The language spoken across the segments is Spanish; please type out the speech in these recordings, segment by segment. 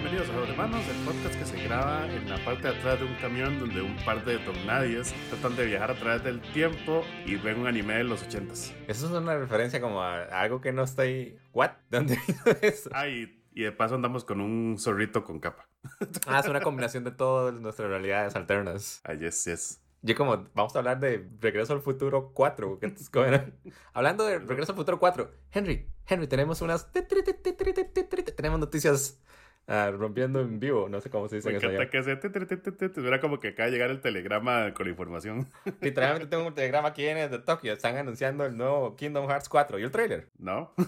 Bienvenidos a Juego de Manos, el podcast que se graba en la parte de atrás de un camión donde un par de tornadies tratan de viajar a través del tiempo y ven un anime de los ochentas. Eso es una referencia como a algo que no está ahí. ¿What? ¿De dónde vino eso? Ah, y, de paso andamos con un zorrito con capa. Ah, es una combinación de todas nuestras realidades alternas. Ah, yes, yes. Yo como, vamos a hablar de Regreso al Futuro 4. ¿qué es como era? Hablando de Regreso al Futuro 4. Henry, Henry, tenemos unas... Tenemos noticias ah, rompiendo en vivo. No sé cómo se dice Me en encanta español. que se... te, te, te, te, te, te, Suena como que acaba de llegar el telegrama con la información. Literalmente tengo un telegrama aquí viene de Tokio. Están anunciando el nuevo Kingdom Hearts 4 y el trailer. ¿No?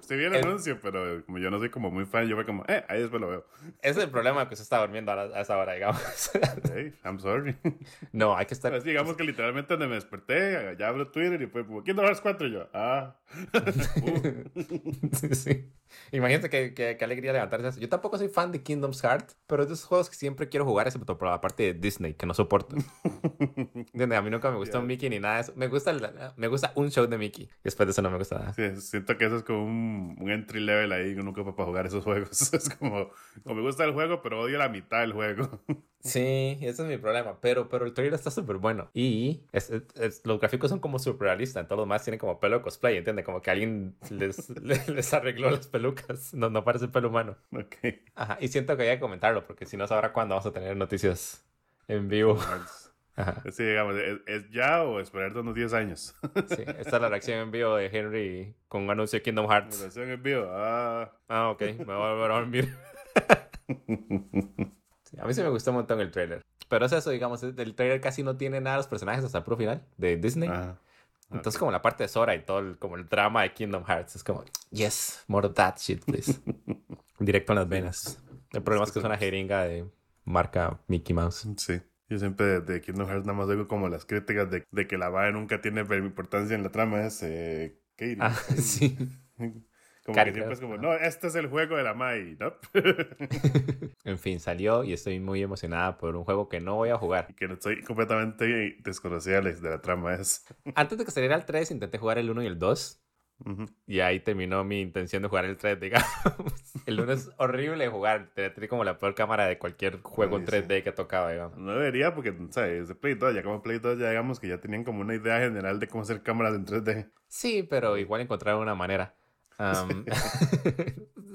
Sí vi el El- anuncio, pero como yo no soy como muy fan, yo fue como, eh, ahí después lo veo. Ese es el problema que se está durmiendo a, la- a esa hora, digamos. Hey, I'm sorry. no, hay que estar... Pues digamos que literalmente donde me desperté, ya abro Twitter y fue como, Kingdom Hearts 4 y yo, ah. Uh, sí, sí. Imagínate qué, qué, qué alegría levantarse. así. Yo tampoco soy fan de Kingdom's Heart, pero es de esos juegos que siempre quiero jugar, excepto por la parte de Disney, que no soporto. A mí nunca me gustó Ya. Mickey ni nada de eso. Me gusta, me gusta un show de Mickey. Y después de eso no me gusta nada. sí, siento que eso es como un, un entry level ahí ocupa para jugar esos juegos. Es como, como me gusta el juego, pero odio la mitad del juego. Sí, ese es mi problema. Pero, pero el trailer está súper bueno. Y es- es- los gráficos son como súper realistas. Todos los demás tienen como pelo cosplay, ¿entiendes? Como que alguien les, les, les arregló las pelucas. No, no parece pelo humano. ok. Ajá, y siento que hay que comentarlo, porque si no sabrá cuándo vamos a tener noticias en vivo. Ajá, Sí, digamos, ¿es, es ya o esperar unos 10 años? sí. Esta es la reacción en vivo de Henry con un anuncio de Kingdom Hearts. Relación en vivo. Ah. Ah, ok, me voy a volver a dormir. A mí sí me gustó un montón el trailer. Pero es eso, digamos, el trailer casi no tiene nada de los personajes hasta el puro final de Disney. Ah. Entonces, como la parte de Sora y todo el, como el drama de Kingdom Hearts, es como, yes, more of that shit, please. Directo en las venas. El problema es que es una jeringa de marca Mickey Mouse. Sí. Yo siempre de Kingdom Hearts nada más oigo como las críticas de, de que la madre nunca tiene importancia en la trama. Es eh, Katie. Ah, sí. Como que siempre es como, no, este es el juego de la madre. ¿no? En fin, salió y estoy muy emocionada por un juego que no voy a jugar. y que no estoy completamente desconocida de la trama. Es. Antes de que saliera el 3, intenté jugar el 1 y el 2. Ujú. Y ahí terminó mi intención de jugar el 3, digamos. El 1 es horrible de jugar. Tiene como la peor cámara de cualquier juego sí. 3D que tocaba, digamos. No debería, porque, ¿sabes? De Play 2, ya como Play 2, ya digamos que ya tenían como una idea general de cómo hacer cámaras en 3D. Sí, pero igual encontraron una manera. Um,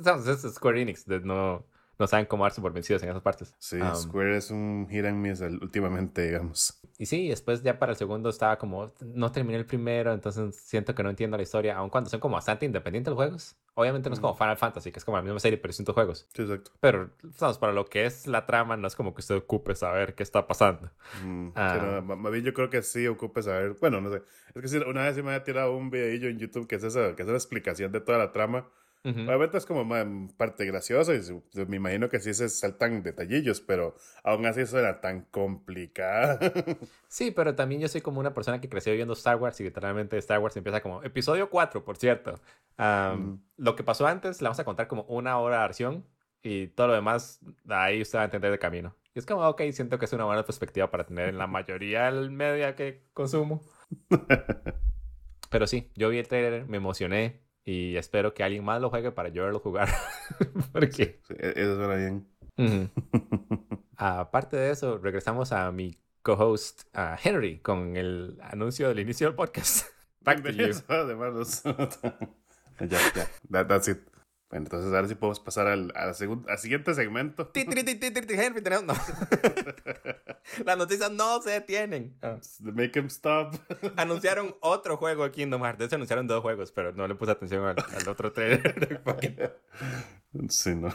so this is Square Enix that no no saben cómo darse por vencidos en esas partes. Sí, Um, Square es un hit and miss el- últimamente, digamos. Y sí, después ya para el segundo estaba como, no terminé el primero, entonces siento que no entiendo la historia, aun cuando son como bastante independientes los juegos. Obviamente no es como Final Fantasy, que es como la misma serie, pero distintos juegos. Sí, exacto. Pero, sabes, para lo que es la trama, no es como que usted ocupe saber qué está pasando. Mm, pero ma- más bien yo creo que sí ocupe saber. Bueno, no sé. Es que una vez sí me había tirado un videillo en YouTube que es esa, que es la explicación de toda la trama. Ujú. Obviamente es como ma- en parte gracioso y me imagino que sí se saltan detallillos, pero aún así eso era tan complicado. Sí, pero también yo soy como una persona que creció viendo Star Wars y literalmente Star Wars empieza como episodio 4, por cierto. Am, Ujú. Lo que pasó antes, le vamos a contar como una hora de acción y todo lo demás, ahí usted va a entender de camino. Y es como, ok, siento que es una buena perspectiva para tener en la mayoría del media que consumo. Pero sí, yo vi el trailer, me emocioné y espero que alguien más lo juegue para yo verlo jugar. Porque, Sí, e- eso suena bien. aparte de eso, regresamos a mi co-host Henry con el anuncio del inicio del podcast. Back to you. Ya, ya. That- that's it. Bueno, entonces ahora sí podemos pasar al, a la segun- al siguiente segmento. Henry, tenemos... No. Las noticias no se detienen. Ah. Make him stop. Anunciaron otro juego de Kingdom Hearts. De hecho, anunciaron dos juegos, pero no le puse atención al, al otro trailer. Porque- sí, no.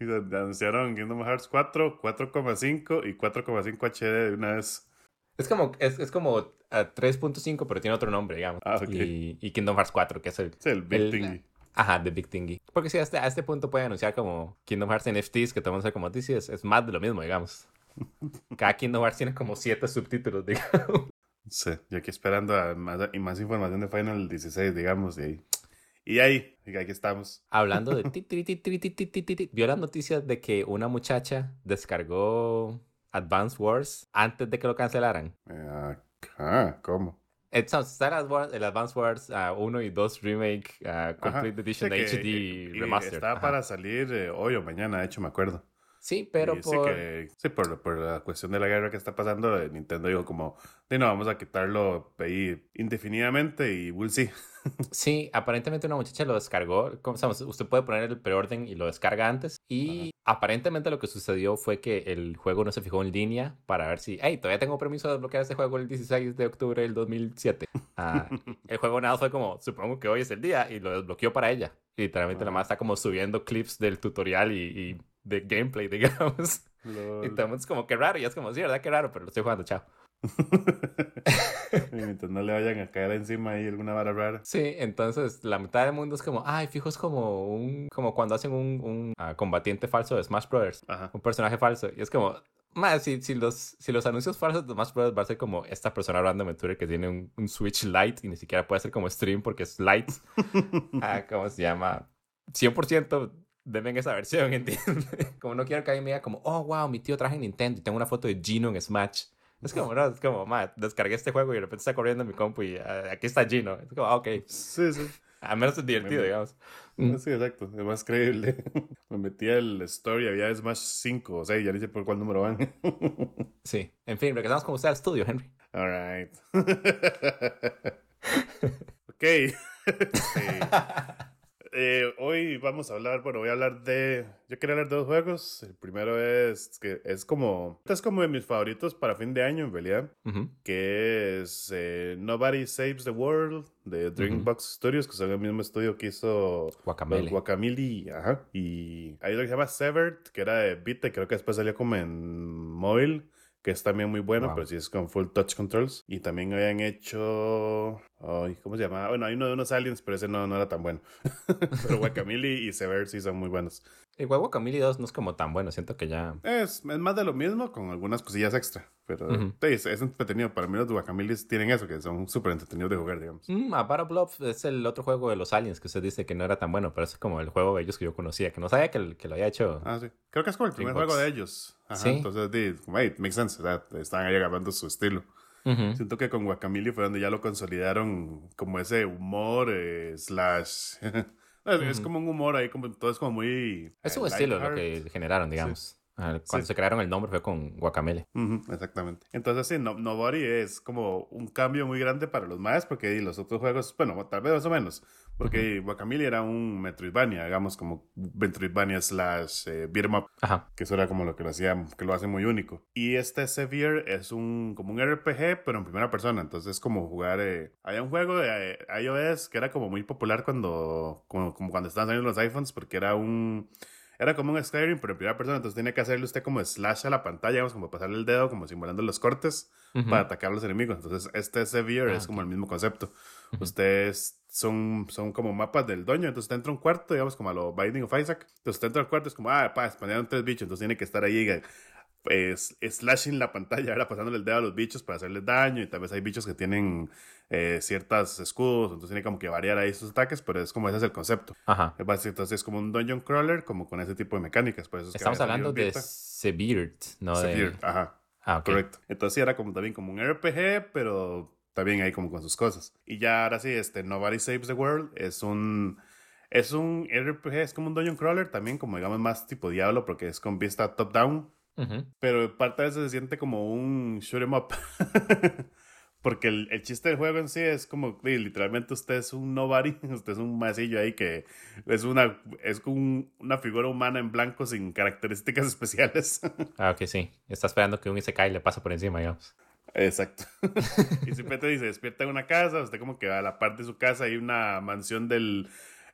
Y anunciaron Kingdom Hearts 4, 4,5 y 4,5 HD de una vez. Es como, es, es como ah, 3.5, pero tiene otro nombre, digamos. Ah, ok. y, y Kingdom Hearts 4, que es el... Sí, el Big El-. Ajá, The Big Thingy. Porque sí, hasta, este, a este punto puede anunciar como Kingdom Hearts NFTs, que toman como sí, es, más de lo mismo, digamos. Cada Kingdom Hearts tiene como siete subtítulos, digamos. Sí, yo aquí esperando más, y más información de Final 16, digamos, y ahí. Y ahí, y aquí estamos. Hablando de... Vio las noticias de que una muchacha descargó Advance Wars antes de que lo cancelaran. Eh, Ajá, ¿cómo? Entonces, está el, Adva- el Advance Wars 1 y 2 Remake ah, Complete Edition que- HD y- y Remastered. Está Ajá. para salir eh, hoy o mañana, de hecho, me acuerdo. Sí, pero Y por... sí, que, sí, por, por la cuestión de la guerra que está pasando, eh, Nintendo dijo como, "Sí, no, vamos a quitarlo ahí indefinidamente y we'll see. Sí, aparentemente una muchacha lo descargó. ¿Cómo se llama? Usted puede poner el preorden y lo descarga antes. Y aparentemente lo que sucedió fue que el juego no se fijó en línea para ver si, hey, todavía tengo permiso de desbloquear este juego el 16 de octubre del 2007. Ah, el juego nada fue como, supongo que hoy es el día y lo desbloqueó para ella. Y literalmente la más está como subiendo clips del tutorial y, y de gameplay, digamos. Lol. todo el mundo es como, qué raro. Y es como, sí, ¿verdad? Qué raro, pero lo estoy jugando, chao. Mientras no le vayan a caer encima ahí alguna vara rara. Sí, entonces la mitad del mundo es como, ay, fijo, es como un, como cuando hacen un, un ah, combatiente falso de Smash Brothers, Ajá. un personaje falso. Y es como, más si, si, los, si los anuncios falsos de Smash Brothers va a ser como esta persona random en Twitter que tiene un, un Switch Lite y ni siquiera puede ser como stream porque es Lite. ah, ¿Cómo se llama? 100% deben esa versión, ¿entiendes? como no quiero que alguien me diga como, oh, wow, mi tío traje Nintendo y tengo una foto de Gino en Smash. Es como, no, es como, ma, descargué este juego y de repente está corriendo en mi compu y ah, aquí está Gino. Es como, ah, ok. Sí, sí. Al menos es divertido, digamos. Mm. Sí, exacto. Es más creíble. Me metí al story, había Smash 5 o 6, ya ni sé por cuál número van. Sí. En fin, regresamos con usted al estudio, Henry. Alright. ok. Sí. Eh, hoy vamos a hablar, bueno, voy a hablar de, yo quería hablar de dos juegos. El primero es que es como, es como de mis favoritos para fin de año en realidad, que es eh, Nobody Saves the World de Dreambox Studios, que son el mismo estudio que hizo Guacamele. Guacamole, ajá. Y hay otro que se llama Severed, que era de Vita, creo que después salió como en móvil, que es también muy bueno, Wow. pero sí es con full touch controls. Y también habían hecho. Ay, ¿Cómo se llama? Bueno, hay uno de unos aliens, pero ese no, no era tan bueno. pero Guacamole y Severed sí son muy buenos. Igual Guacamole 2 no es como tan bueno. Siento que ya... Es, es más de lo mismo con algunas cosillas extra. Pero es, es entretenido. Para mí los Guacamoles tienen eso, que son súper entretenidos de jugar, digamos. Mm, a Battle Bluff es el otro juego de los aliens que usted dice que no era tan bueno, pero es como el juego de ellos que yo conocía, que no sabía que, que lo había hecho. Ah, sí. Creo que es como el primer Dreambox. juego de ellos. Ajá, Sí. Entonces, di, hey, makes sense. O sea, están ahí agarrando su estilo. Siento que con Guacamole fue donde ya lo consolidaron como ese humor eh, slash... Es, como un humor ahí, como todo es como muy... Es eh, un estilo lo que generaron, digamos. Cuando Sí. se crearon el nombre fue con Guacamele. Ujú, exactamente. Entonces, sí, no, Nobody es como un cambio muy grande para los más, porque di, los otros juegos, bueno, tal vez más o menos, porque Guacamole era un Metroidvania, digamos, como Metroidvania slash eh, up, Ajá. que eso era como lo que lo hacía, que lo hace muy único. Y este Severe es un, como un RPG, pero en primera persona, entonces es como jugar, eh, había un juego de eh, iOS que era como muy popular cuando, como, como cuando estaban saliendo los iPhones, porque era un... Era como un Skyrim, pero en primera persona, entonces tenía que hacerle usted como slash a la pantalla, digamos, como pasarle el dedo, como simulando los cortes para atacar a los enemigos. Entonces, este Severe Ah, es como el mismo concepto. Ujú. Ustedes son, son como mapas del doño, entonces usted entra a un cuarto, digamos, como a lo Binding of Isaac. Entonces, usted entra al cuarto, es como, ah, pa, españaron tres bichos, entonces tiene que estar ahí, pues, slashing la pantalla, ahora pasándole el dedo a los bichos para hacerles daño, y tal vez hay bichos que tienen eh, ciertas escudos, entonces tiene como que variar ahí sus ataques, pero es como ese es el concepto. Ajá. Es Entonces, es como un dungeon crawler, como con ese tipo de mecánicas. Por eso es que Estamos hablando de. Severed, no de... ajá. Ah. Correcto. Entonces sí era como también como un RPG, pero también ahí como con sus cosas. Y ya ahora sí, este Nobody Saves the World es un es un RPG, es como un dungeon crawler también, como digamos más tipo Diablo porque es con vista top down, Pero parte de eso se siente como un shoot 'em up. Porque el, el chiste del juego en sí es como, literalmente usted es un nobody, usted es un masillo ahí que es una, es un- una figura humana en blanco sin características especiales. Ah, ok, sí. Está esperando que un Isekai le pase por encima, digamos. Exacto. y simplemente dice, despierta en una casa, usted como que a la parte de su casa hay una mansión del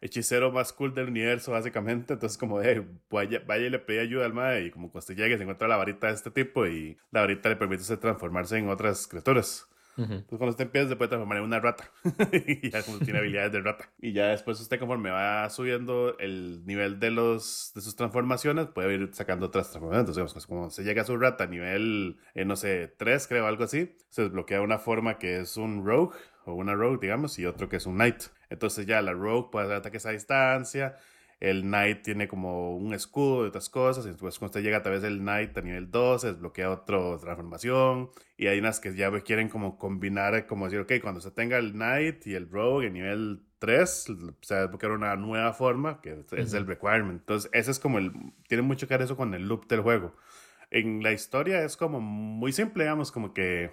hechicero más cool del universo, básicamente. Entonces como de, vaya, vaya y le pide ayuda al madre y como cuando usted llegue se encuentra la varita de este tipo y la varita le permite transformarse en otras criaturas. Cuando usted empieza se puede transformar en una rata. y ya como tiene habilidades de rata. Y ya después usted conforme va subiendo el nivel de los de sus transformaciones, puede ir sacando otras transformaciones. Entonces como se llega a su rata a nivel, eh, no sé, 3 creo, algo así, se desbloquea una forma que es un rogue o una rogue, digamos, y otro que es un knight. Entonces ya la rogue puede hacer ataques a distancia. El Knight tiene como un escudo y otras cosas. Y después cuando usted llega a través del Knight a nivel 2, desbloquea otra transformación. Y hay unas que ya quieren como combinar, como decir, ok, cuando se tenga el Knight y el Rogue en nivel 3, se va a desbloquear una nueva forma, que es el requirement. Entonces, ese es como el, tiene mucho que ver eso con el loop del juego. En la historia es como muy simple, digamos, como que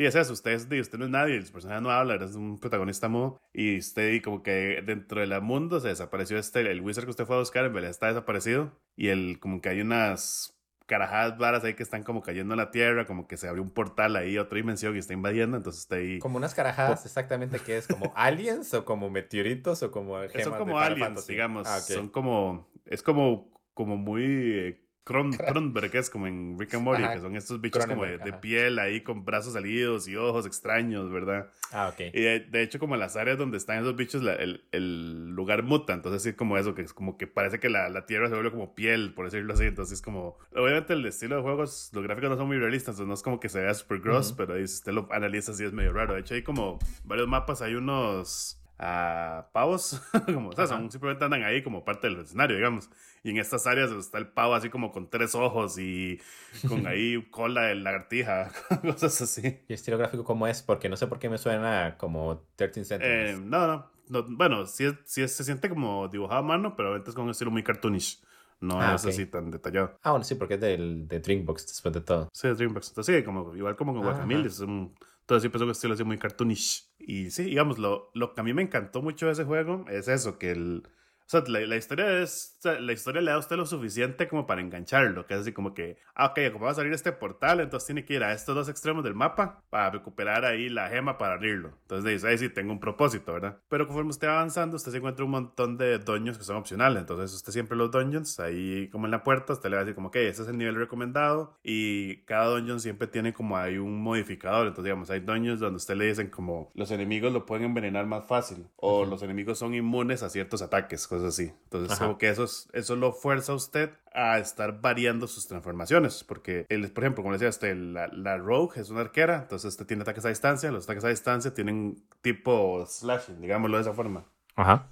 y es eso, usted, usted no es nadie, el personaje no habla, es un protagonista mudo. Y usted, como que dentro del mundo se desapareció este, el wizard que usted fue a buscar, en realidad está desaparecido. Y el, como que hay unas carajadas varas ahí que están como cayendo en la tierra, como que se abrió un portal ahí, otra dimensión y está invadiendo, entonces está ahí. Como unas carajadas, exactamente, que es como aliens o como meteoritos o como gemas Son como aliens, digamos, ah, son como, es como, como muy eh, Kronberg, que es como en Rick and Morty, que son estos bichos como de, piel ahí con brazos salidos y ojos extraños, ¿verdad? Ah, ok. Y de, hecho, como en las áreas donde están esos bichos, el, el, lugar muta, entonces sí, como eso, que es como que parece que la, la, tierra se vuelve como piel, por decirlo así, entonces es como, obviamente el estilo de juegos, los gráficos no son muy realistas, entonces no es como que se vea super gross, pero si usted lo analiza así es medio raro. De hecho, hay como varios mapas, hay unos a pavos, como, o sea, son, simplemente andan ahí como parte del escenario, digamos. Y en estas áreas está el pavo así como con tres ojos y con ahí cola de lagartija, cosas así. ¿Y estilo gráfico cómo es? Porque no sé por qué me suena como 13 Sentinels. Eh, no, no, bueno, sí, sí se siente como dibujado a mano, pero es con un estilo muy cartoonish. No ah, es así tan detallado. Ah, bueno, sí, porque es del, de Dreambox después de todo. Sí, es Dreambox. Entonces, sí, como, igual como con Guacamole, es un todo siempre es un estilo así muy cartoonish. Y sí, digamos, lo, lo que a mí me encantó mucho de ese juego es eso, que el, sea, la, historia es, la historia le da a usted lo suficiente como para engancharlo, que es así como que, ah, ok, como va a salir este portal, entonces tiene que ir a estos dos extremos del mapa para recuperar ahí la gema para abrirlo. Entonces dice, ahí sí tengo un propósito, ¿verdad? Pero conforme usted va avanzando, usted se encuentra un montón de dungeons que son opcionales, entonces usted siempre los dungeons, ahí como en la puerta, usted le va a decir como, ok, ese es el nivel recomendado y cada dungeon siempre tiene como hay un modificador, entonces digamos, hay dungeons donde usted le dicen como, los enemigos lo pueden envenenar más fácil o los enemigos son inmunes a ciertos ataques, así. Entonces, como que eso, eso lo fuerza a usted a estar variando sus transformaciones. Porque, él, por ejemplo, como decía usted, la, la, Rogue es una arquera, entonces usted tiene ataques a distancia. Los ataques a distancia tienen tipo slashing, digámoslo de esa forma. Ajá.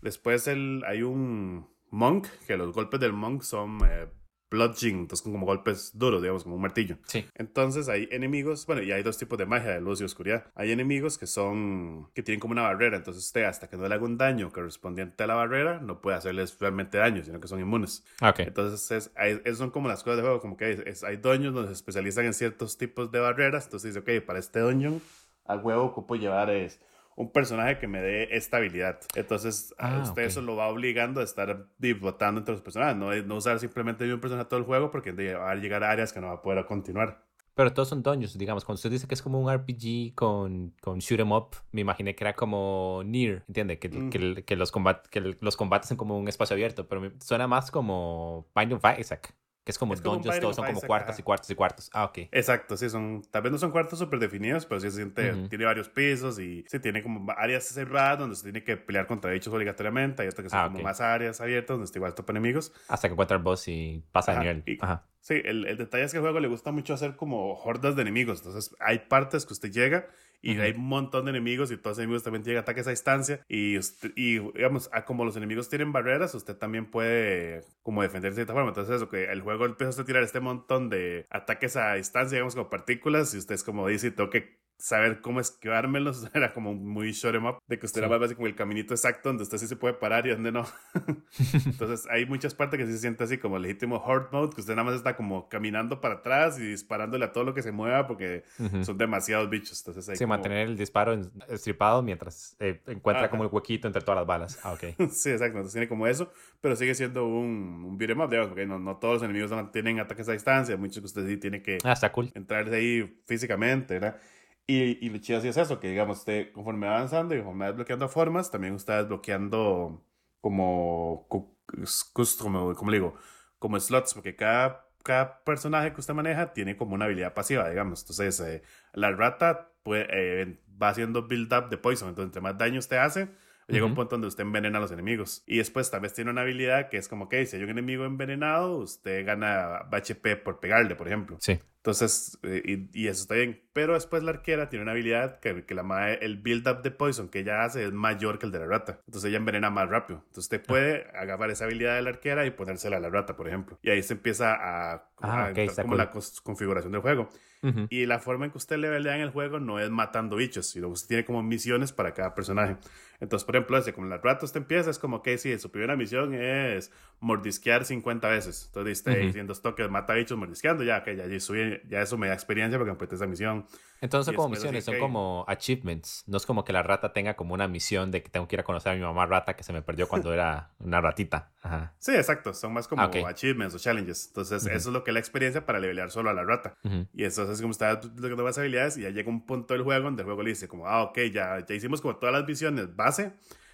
Después el, hay un Monk, que los golpes del Monk son eh, bludgeon, entonces como golpes duros, digamos, como un martillo. Sí. Entonces hay enemigos, bueno, y hay dos tipos de magia, de luz y oscuridad. Hay enemigos que son, que tienen como una barrera, entonces usted hasta que no le haga un daño correspondiente a la barrera, no puede hacerles realmente daño, sino que son inmunes. Ah, ok. Entonces, es, son como las cosas de juego, como que hay, hay doños donde se especializan en ciertos tipos de barreras, entonces dice, ok, para este doño, a huevo ocupo llevar es un personaje que me dé estabilidad. Entonces, a ah, usted eso lo va obligando a estar votando entre los personajes, no, no usar simplemente un personaje todo el juego porque va a llegar a áreas que no va a poder continuar. Pero todos son dungeons, digamos. Cuando usted dice que es como un RPG con, con shoot 'em up, me imaginé que era como Nier, ¿entiende? Que, mm. que, que, los combat, que los combates son como un espacio abierto, pero suena más como Binding of Isaac. Que es como dungeons, todos son como cuartos y cuartos y cuartos. Ah, ok. Exacto, sí, son, tal vez no son cuartos súper definidos, pero sí se siente, tiene varios pisos y sí tiene como áreas cerradas donde se tiene que pelear contra bichos obligatoriamente. Hay hasta que son ah, como más áreas abiertas donde está igual topa enemigos. Hasta que encuentra el boss y pasa de nivel. Ajá. Sí, el, el, detalle es que el juego le gusta mucho hacer como hordas de enemigos. Entonces, hay partes que usted llega y hay un montón de enemigos y todos los enemigos también tienen ataques a distancia y, y digamos, como los enemigos tienen barreras, usted también puede como defenderse de cierta forma. Entonces, eso que el juego empieza a tirar este montón de ataques a distancia, digamos, como partículas y usted es como dice, tengo que saber cómo esquivármelos era como muy short em up, de que usted era más como el caminito exacto donde usted sí se puede parar y donde no. Entonces hay muchas partes que sí se siente así como legítimo hard mode, que usted nada más está como caminando para atrás y disparándole a todo lo que se mueva porque son demasiados bichos. Entonces hay sí, mantener el disparo estripado mientras eh, encuentra como el huequito entre todas las balas. Ah, ok. sí, exacto. Entonces tiene como eso, pero sigue siendo un, un beat'em up, digamos, porque no, no todos los enemigos tienen ataques a distancia, muchos que usted sí tiene que ah, está cool. entrar de ahí físicamente, ¿verdad? Y, y lo chido así es eso, que digamos, usted conforme va avanzando y conforme va desbloqueando formas, también usted va desbloqueando como, como, como le digo, como slots, porque cada, cada personaje que usted maneja tiene como una habilidad pasiva, digamos. Entonces, eh, la rata puede, eh, va haciendo build up de poison, entonces entre más daño usted hace, llega un punto donde usted envenena a los enemigos. Y después tal vez tiene una habilidad que es como que si hay un enemigo envenenado, usted gana HP por pegarle, por ejemplo. Sí. Entonces, eh, y, y, eso está bien. Pero después la arquera tiene una habilidad que, que la mae, el build-up de poison que ella hace es mayor que el de la rata. Entonces ella envenena más rápido. Entonces usted puede agarrar esa habilidad de la arquera y ponérsela a la rata, por ejemplo. Y ahí se empieza a, Ah, a ok, entrar está como cool. la configuración del juego. Ujú. Y la forma en que usted levelea en el juego no es matando bichos, sino que usted tiene como misiones para cada personaje. Entonces, por ejemplo, ese, como la rata usted empieza, es como que sí, su primera misión es mordisquear 50 veces. Entonces, usted Ujú. diciendo toques, mata bichos mordisqueando, ya, que ya, ya, subí- ya eso me da experiencia porque completé esa misión. Entonces son Y como misiones, son que- como achievements. No es como que la rata tenga como una misión de que tengo que ir a conocer a mi mamá rata que se me perdió cuando era una ratita. Ajá. Sí, exacto, son más como Ah, ok. achievements o challenges. Entonces, Ujú. eso es lo que es la experiencia para levelear solo a la rata. Ujú. Y eso es como está logrando más habilidades y ya llega un punto del juego donde el juego le dice como, ah, ok, ya, ya hicimos como todas las misiones base.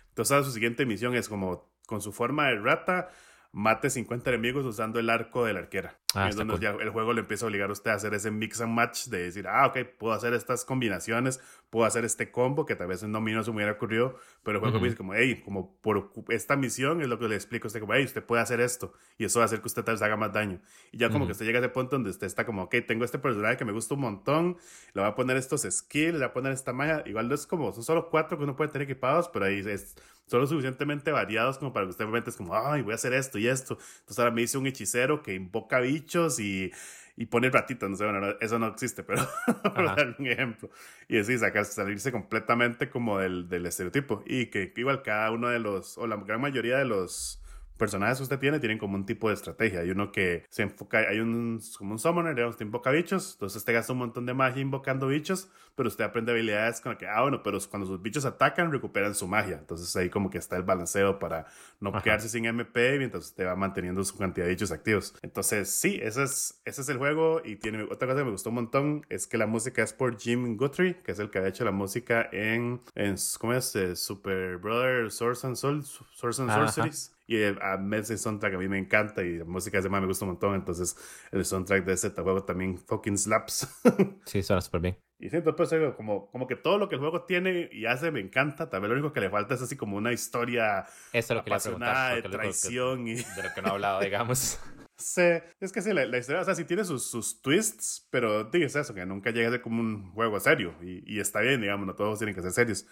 Entonces su siguiente misión es como con su forma de rata, mate 50 enemigos usando el arco de la arquera. Ah, Y es donde cool. ya el juego le empieza a obligar a usted a hacer ese mix and match de decir, ah, ok, puedo hacer estas combinaciones, puedo hacer este combo que tal vez en Domino se me hubiera ocurrido, pero el juego Ujú. me dice como, hey, como por esta misión es lo que le explico a usted, como, hey, usted puede hacer esto y eso va a hacer que usted tal vez haga más daño. Y ya como Ujú. que usted llega a ese punto donde usted está como, ok, tengo este personaje que me gusta un montón, le voy a poner estos skills, le voy a poner esta magia, igual no es como, son solo cuatro que uno puede tener equipados, pero ahí es son lo suficientemente variados como para que usted realmente es como, ay, voy a hacer esto y esto. Entonces ahora me dice un hechicero que invoca bichos y, y pone ratitas, no sé, bueno, no- eso no existe, pero para dar un ejemplo. Y así, sacar, salirse completamente como del, del estereotipo. Y que igual cada uno de los, o la gran mayoría de los personajes que usted tiene tienen como un tipo de estrategia. Hay uno que se enfoca, hay un como un summoner, digamos, que invoca bichos, entonces usted gasta un montón de magia invocando bichos, pero usted aprende habilidades con las que, ah, bueno, pero cuando sus bichos atacan, recuperan su magia. Entonces ahí como que está el balanceo para no Ajá. quedarse sin MP mientras usted va manteniendo su cantidad de bichos activos. Entonces, sí, ese es, ese es el juego. Y tiene otra cosa que me gustó un montón: es que la música es por Jim Guthrie, que es el que ha hecho la música en, en ¿cómo es? Eh, Super Brother, Source and Soul, Source and. Sorceries. Y eh, a ese soundtrack a mí me encanta y la música de me gusta un montón. Entonces, el soundtrack de ese juego también fucking slaps. Sí, suena súper bien. Y siento pues como, como que todo lo que el juego tiene y hace me encanta. Tal vez lo único que le falta es así como una historia Eso es lo que apasionada de lo que- traición y... de lo que no he hablado, digamos. Sí, es que sí, la, la historia, o sea, sí tiene sus, sus twists, pero dices eso, que nunca llega a ser como un juego serio. Y, y está bien, digamos, no todos tienen que ser serios.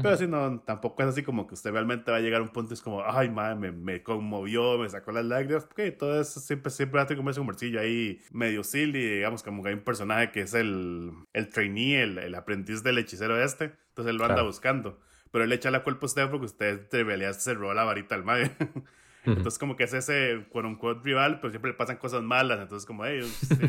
Pero Ujú. sí, no, tampoco es así como que usted realmente va a llegar a un punto y es como, ay, madre, me, me conmovió, me sacó las lágrimas, porque todo eso siempre, siempre hace como ese humorcillo ahí medio silly, digamos, como que hay un personaje que es el, el trainee, el, el aprendiz del hechicero este, entonces él lo anda Claro. buscando. Pero él le echa la culpa a usted porque usted de realidad se robó la varita al madre. Entonces como que es ese quote unquote rival, pero siempre le pasan cosas malas. Entonces como hey,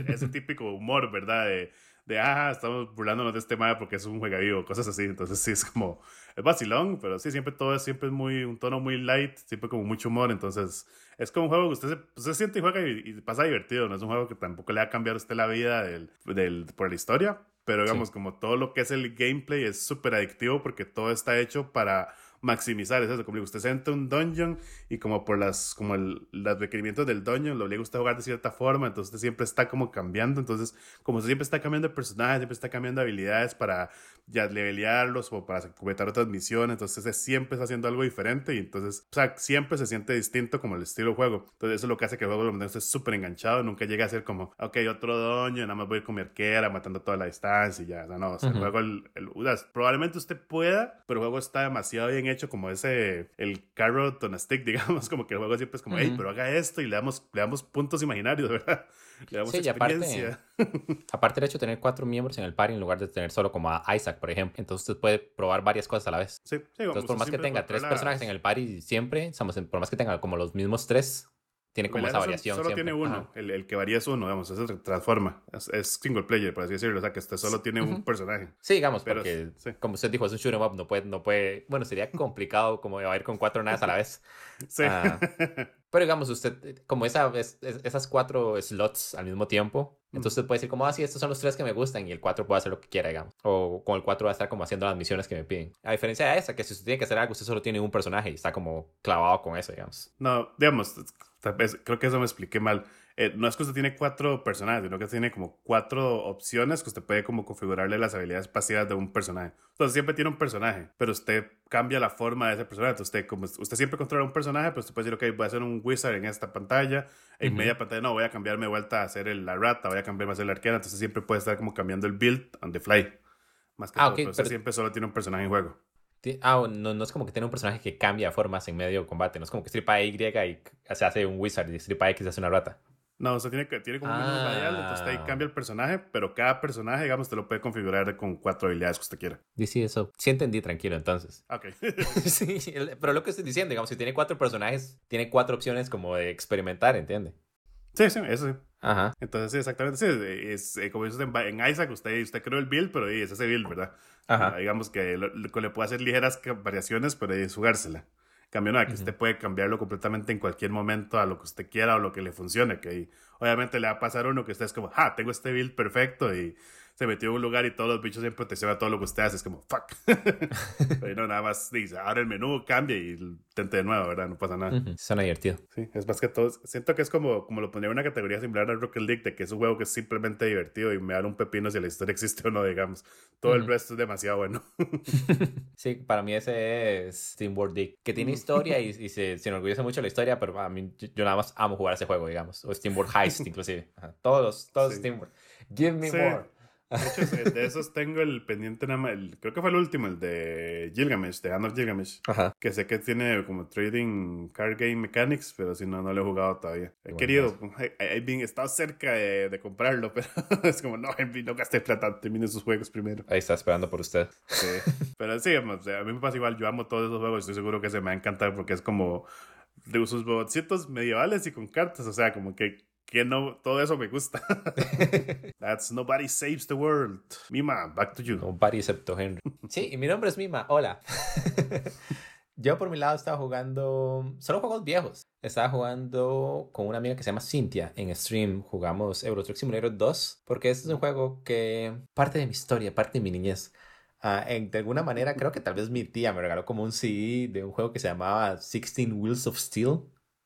ese típico humor, ¿verdad? De, de, ah, estamos burlándonos de este madre porque es un juegavivo, cosas así. Entonces sí es como, es vacilón, pero sí, siempre todo es siempre es muy, un tono muy light, siempre como mucho humor. Entonces es como un juego que usted se, usted siente y juega y, y pasa divertido. No es un juego que tampoco le va a cambiar a usted la vida del, del, por la historia. Pero digamos, como todo lo que es el gameplay es súper adictivo porque todo está hecho para maximizar es eso, como digo, usted se entra a un dungeon y como por las como el, los requerimientos del dungeon lo obliga usted a jugar de cierta forma, entonces usted siempre está como cambiando, entonces como usted siempre está cambiando de personaje, siempre está cambiando habilidades para ya levelearlos o para completar otras misiones, entonces usted siempre está haciendo algo diferente y entonces, o sea, siempre se siente distinto como el estilo de juego, entonces eso es lo que hace que el juego lo usted súper enganchado, nunca llega a ser como, ok, otro dungeon, nada más voy a ir con mi arquera matando toda la distancia y ya, o sea, no, o sea, el Ujú. juego, el, el- o sea, probablemente usted pueda, pero el juego está demasiado bien hecho como ese, el carrot on a stick, digamos, como que el juego siempre es como, hey, pero haga esto y le damos, le damos puntos imaginarios, ¿verdad? Le damos Sí, y aparte- experiencia. Aparte del hecho de tener cuatro miembros en el party en lugar de tener solo como a Isaac, por ejemplo. Entonces usted puede probar varias cosas a la vez. Sí, sí, Entonces, por más que tenga tres personajes en el party siempre, digamos, por más que tenga como los mismos tres, tiene como esa variación. Solo tiene uno, el, el que varía es uno, digamos, eso se transforma. Es, es single player, por así decirlo, o sea, que usted solo tiene un Ujú. personaje. Sí, digamos, Pero porque sí. como usted dijo, es un shoot 'em up, no puede, no puede, bueno, sería complicado como a ir con cuatro naves a la vez. Sí. Ah. Pero digamos, usted, como esa, es- es- esas cuatro slots al mismo tiempo, entonces usted puede decir como, ah, sí, estos son los tres que me gustan y el cuatro puede hacer lo que quiera, digamos. O con el cuatro va a estar como haciendo las misiones que me piden. A diferencia de esa, que si usted tiene que hacer algo, usted solo tiene un personaje y está como clavado con eso, digamos. No, digamos, creo que eso me expliqué mal. eh, no es que usted tiene cuatro personajes, sino que tiene como cuatro opciones que usted puede como configurarle las habilidades pasivas de un personaje. Entonces siempre tiene un personaje, pero usted cambia la forma de ese personaje. Entonces usted, como usted siempre controla un personaje, pues usted puede decir, ok, voy a hacer un wizard en esta pantalla, en media pantalla no, voy a cambiarme de vuelta a hacer la rata, voy a cambiarme a hacer la arquera. Entonces siempre puede estar como cambiando el build on the fly. Más que Ah, todo, ok, pero usted pero- siempre solo tiene un personaje en juego. Ah, no, no es como que tiene un personaje que cambia formas en medio de combate. No es como que estripa Y y se hace un wizard y estripa X se hace una rata. No, usted tiene, que, tiene como un Ah. radial, entonces ahí cambia el personaje, pero cada personaje, digamos, usted lo puede configurar con cuatro habilidades que usted quiera. Dice eso. Sí entendí, tranquilo, entonces. Ok. sí, pero lo que estoy diciendo, digamos, si tiene cuatro personajes, tiene cuatro opciones como de experimentar, ¿entiende? sí, sí, eso sí. Ajá. Entonces, sí, exactamente. Sí, es, eh, como dices en, Isaac, usted, usted creó el build, pero es ese build, ¿verdad? Ajá. Ah, digamos que lo- lo- le puede hacer ligeras variaciones, pero es jugársela. Cambio, aquí Ujú. usted puede cambiarlo completamente en cualquier momento a lo que usted quiera o lo que le funcione. Que obviamente le va a pasar uno que usted es como, ah, tengo este build perfecto y se metió en un lugar y todos los bichos en protección a todo lo que usted hace. Es como, fuck. pero no, nada más dice, ahora el menú cambia y tente de nuevo, ¿verdad? No pasa nada. Ujú, Suena divertido. Sí, es más que todo. Siento que es como, como lo pondría en una categoría similar al Rocket League, de que es un juego que es simplemente divertido y me da un pepino si la historia existe o no, digamos. Todo el Ujú. resto es demasiado bueno. Sí, para mí ese es Steamboard Dick, que tiene historia y, y se, se enorgullece mucho la historia, pero a mí yo, yo nada más amo jugar ese juego, digamos. O Steamboard Heist, inclusive. Ajá, Todos, todos Sí. Steamboard. Give me Sí. more. De hecho, de esos tengo el pendiente nada más, el- creo que fue el último, el de Gilgamesh, de Hand of Gilgamesh. Ajá. Que sé que tiene como trading card game mechanics, pero si no, no lo he jugado todavía. He querido, he, estado cerca de, de comprarlo, pero es como, no, no gasté plata, termine sus juegos primero. Ahí está esperando por usted. Sí. Pero sí, o sea, a mí me pasa igual, yo amo todos esos juegos, estoy seguro que se me va a encantar porque es como de sus robotcitos medievales y con cartas, o sea, como que, que no, todo eso me gusta. That's Nobody Saves the World. Mima, back to you. Barry excepto Henry. Sí, y mi nombre es Mima. Hola. Yo por mi lado estaba jugando solo juegos viejos. Estaba jugando con una amiga que se llama Cynthia en stream. Jugamos Euro Truck Simulator 2 porque este es un juego que parte de mi historia, parte de mi niñez. Ah, en- de alguna manera creo que tal vez mi tía me regaló como un CD de un juego que se llamaba 16 Wheels of Steel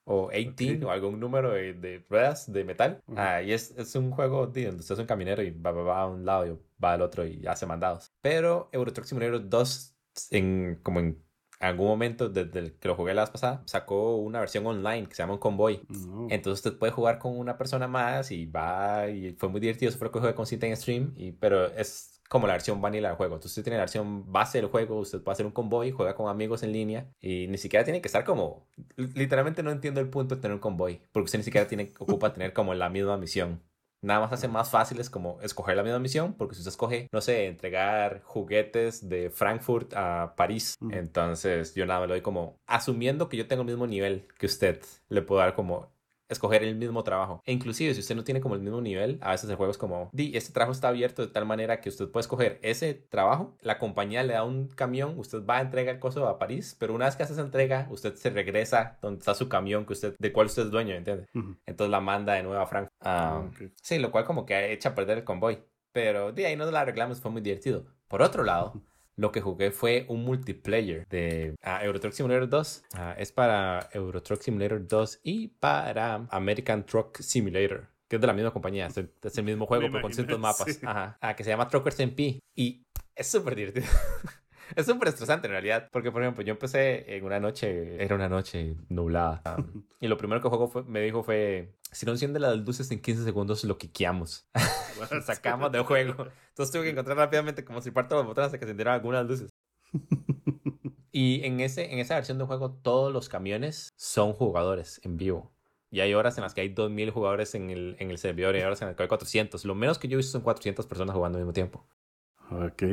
o 18 Ok. o algún número de, de ruedas de metal. Ujú. Ah, y es, es un juego de donde usted es un caminero y va, va, va a un lado y va al otro y hace mandados. Pero Euro Truck Simulator 2, en, como en algún momento desde el que lo jugué la vez pasada, sacó una versión online que se llama un convoy. No. Entonces usted puede jugar con una persona más y va y fue muy divertido. Eso fue lo que jugué con Cinta en stream, y, pero es como la versión vanilla del juego. Entonces usted tiene la versión base del juego, usted puede hacer un convoy, juega con amigos en línea y ni siquiera tiene que estar como... Literalmente no entiendo el punto de tener un convoy, porque usted ni siquiera tiene, ocupa tener como la misma misión. Nada más hace más fácil es como escoger la misma misión, porque si usted escoge, no sé, entregar juguetes de Frankfurt a París, entonces yo nada me lo doy como asumiendo que yo tengo el mismo nivel que usted, le puedo dar como escoger el mismo trabajo. E inclusive si usted no tiene como el mismo nivel, a veces el juego es como, di, este trabajo está abierto de tal manera que usted puede escoger ese trabajo, la compañía le da un camión, usted va a entregar el coso a París, pero una vez que hace esa entrega, usted se regresa donde está su camión que usted, del cual usted es dueño, ¿entiende? Ujú. Entonces la manda de nuevo a Frankfurt. Ah. Sí, lo cual como que echa a perder el convoy. Pero de ahí no la arreglamos, fue muy divertido. Por otro lado, lo que jugué fue un multiplayer de ah, Euro Truck Simulator 2. Ah, es para Euro Truck Simulator 2 y para American Truck Simulator, que es de la misma compañía. Es el, es el mismo juego, Me pero con distintos mapas. sí. Ajá. Ah, que se llama Truckers MP. Y es súper divertido. Es súper estresante en realidad, porque por ejemplo yo empecé en una noche, era una noche nublada, um, y lo primero que juego fue- me dijo fue, si no enciende las luces en 15 segundos lo quiqueamos, sacamos del juego. Entonces tuve que encontrar rápidamente como si parto los botones hasta que se encendieran algunas luces. Y en, ese, en esa versión del juego todos los camiones son jugadores en vivo. Y hay horas en las que hay 2.000 jugadores en el, en el servidor y hay horas en las que hay 400. Lo menos que yo he visto son 400 personas jugando al mismo tiempo. Ok.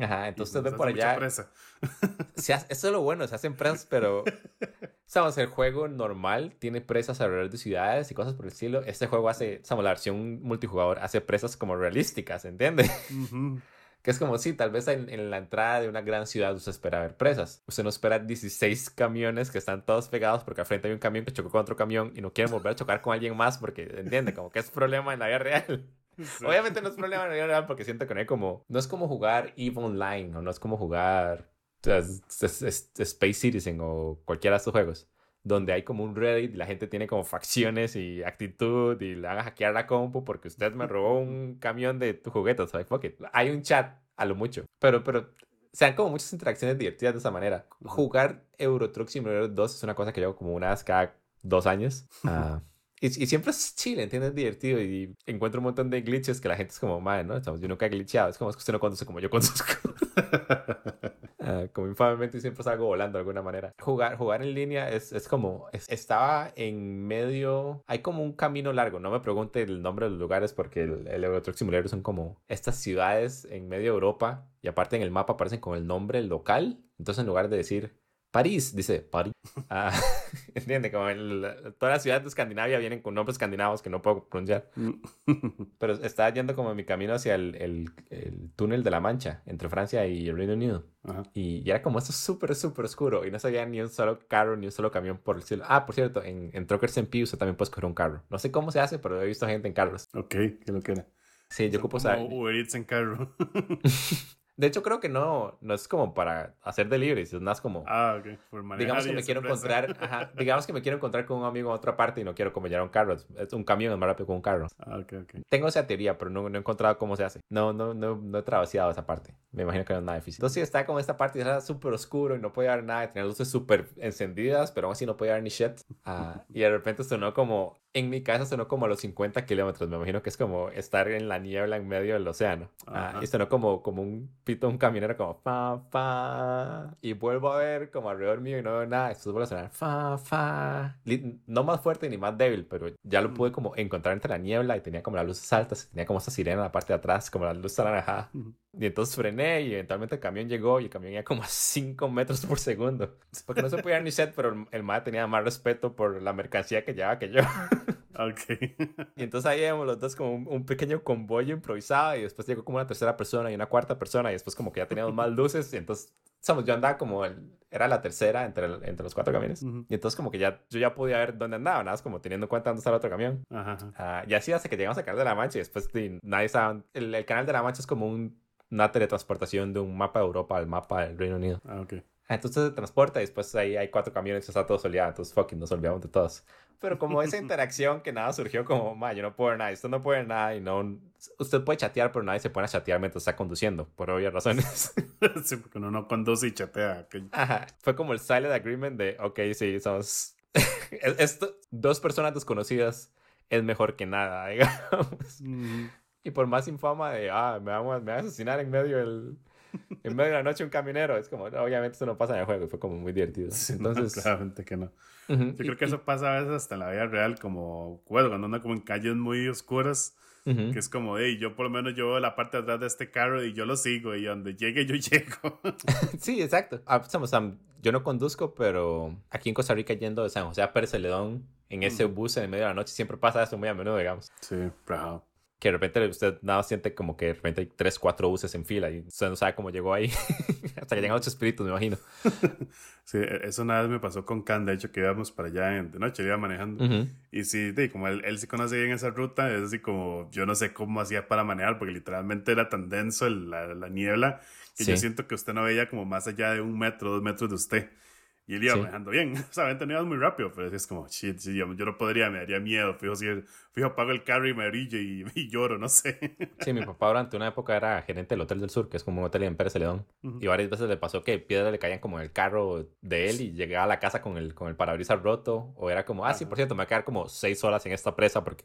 Ajá, entonces usted ve nos por allá presa. se hace- eso es lo bueno, se hacen presas, pero sabes, el juego normal tiene presas alrededor de ciudades y cosas por el estilo. Este juego hace, sabes, la versión multijugador hace presas como realísticas, ¿entiende? Ujú. Que es como si tal vez en, en la entrada de una gran ciudad usted espera ver presas. Usted no espera 16 camiones que están todos pegados porque al frente hay un camión que chocó con otro camión y no quieren volver a chocar con alguien más porque, ¿entiende? Como que es problema en la vida real. Sí. Obviamente no es problema real porque siento que no hay como... No es como jugar EVE Online o no es como jugar Space Citizen o cualquiera de estos juegos. donde hay como un Reddit y la gente tiene como facciones y actitud y le van a hackear la compu porque usted me robó un camión de tu juguete, ¿sabes? Fuck it. Hay un chat a lo mucho, pero, pero sean como muchas interacciones divertidas de esa manera. Jugar Euro Truck Simulator 2 es una cosa que llevo como una vez cada dos años. Ah, y, y, siempre es chile, ¿entiendes? Divertido. Y encuentro un montón de glitches que la gente es como, madre, ¿no? Yo nunca he glitchado. Es como es que usted no conduce como yo conduzco. uh, como infamemente siempre salgo volando de alguna manera. Jugar, jugar en línea es, es como, es, estaba en medio, hay como un camino largo. No me pregunte el nombre de los lugares porque el, el Euro Truck Simulator son como estas ciudades en medio de Europa. Y aparte en el mapa aparecen con el nombre local. Entonces en lugar de decir París, dice París. Ah, Entiende, como el, todas las ciudades de Escandinavia vienen con nombres escandinavos que no puedo pronunciar. Pero estaba yendo como mi camino hacia el, el, el, túnel de la Mancha, entre Francia y el Reino Unido. Ajá. Y, y, era como esto súper, súper oscuro. Y no sabía ni un solo carro, ni un solo camión por el cielo. Ah, por cierto, en, en Truckers MP usted también puede escoger un carro. No sé cómo se hace, pero he visto gente en carros. Ok, qué lo que era. Sí, yo ocupo saber. Uber Eats en carro. De hecho, creo que no, no es como para hacer deliveries, es más como... Ah, ok. Por digamos que me quiero encontrar, ajá, digamos que me quiero encontrar con un amigo en otra parte y no quiero como llevar un carro. Es un camión es más rápido que un carro. Ah, ok, ok. Tengo esa teoría, pero no, no he encontrado cómo se hace. No, no, no, no he trabaseado esa parte. Me imagino que no es nada difícil. Entonces está como esta parte era súper oscuro y no podía ver nada. Tenía luces súper encendidas, pero aún así no podía ver ni shit. Ah, y de repente sonó como en mi casa sonó como a los 50 kilómetros. Me imagino que es como estar en la niebla en medio del océano. Ah, y sonó como, como un pito, un camionero como fa, fa. Y vuelvo a ver como alrededor mío y no veo nada. Esto vuelve a sonar fa, fa. No más fuerte ni más débil, pero ya lo pude como encontrar entre la niebla y tenía como las luces altas. Tenía como esa sirena en la parte de atrás, como la luz anaranjada. Y entonces frené y eventualmente el camión llegó y el camión iba como a 5 metros por segundo. Porque no se podía ni set, pero el madre tenía más respeto por la mercancía que llevaba que yo. Ok. Y entonces ahí íbamos los dos como un, un, pequeño convoy improvisado y después llegó como una tercera persona y una cuarta persona y después como que ya teníamos más luces y entonces, sabes, yo andaba como, el, era la tercera entre, el, entre los cuatro camiones uh -huh. y entonces como que ya, yo ya podía ver dónde andaba, nada más como teniendo en cuenta dónde estaba el otro camión. Ajá. Uh, y así hasta que llegamos al Canal de la Mancha y después de, nadie sabe, el, el Canal de la Mancha es como un, una teletransportación de un mapa de Europa al mapa del Reino Unido. Ah, ok. Entonces se transporta y después ahí hay cuatro camiones y está todo soleado. Entonces, fucking, nos olvidamos de todos. Pero como esa interacción que nada surgió como, ma, yo no puedo ver nada, usted no puede ver nada y no... Usted puede chatear, pero nadie se pone a chatear mientras está conduciendo, por obvias razones. sí, porque uno no conduce y chatea. Ajá. Fue como el silent agreement de, ok, sí, somos... Esto, dos personas desconocidas es mejor que nada, digamos. Mm. Y por más infama de, ah, me va, me va a asesinar en medio del en medio de la noche un camionero. Es como, obviamente esto no pasa en el juego. Y fue como muy divertido. Entonces, no, claramente que no. Uh -huh. Yo creo que eso pasa a veces hasta en la vida real, como, bueno, cuando anda como en calles muy oscuras. Uh -huh. Que es como, hey, yo por lo menos yo la parte de atrás de este carro y yo lo sigo y donde llegue yo llego. sí, exacto. Ah, um, yo no conduzco, pero aquí en Costa Rica yendo de San José a Pérez Celedón, en ese bus en el medio de la noche, siempre pasa eso muy a menudo, digamos. Sí, bravo que de repente usted nada siente como que de repente hay tres, cuatro buses en fila y usted no sabe cómo llegó ahí. Hasta que llegan ocho espíritus, me imagino. sí, eso una vez me pasó con Can, de hecho, que íbamos para allá en, de noche, iba manejando. Uh -huh. Y sí, como él, él sí conoce bien esa ruta, es así como yo no sé cómo hacía para manejar, porque literalmente era tan denso el, la, la, niebla que sí. yo siento que usted no veía como más allá de un metro, dos metros de usted. Y él iba sí. manejando bien. O sea, tenía muy rápido, pero es como, shit, sí, yo, no podría, me daría miedo. Fijo, si, fijo pago el carro y me brillo y, y, lloro, no sé. Sí, mi papá durante una época era gerente del Hotel del Sur, que es como un hotel en Pérez Celedón. Uh -huh. Y varias veces le pasó que piedras le caían como en el carro de él y llegaba a la casa con el, con el parabrisas roto. O era como, ah, sí, por cierto, me voy a quedar como seis horas en esta presa porque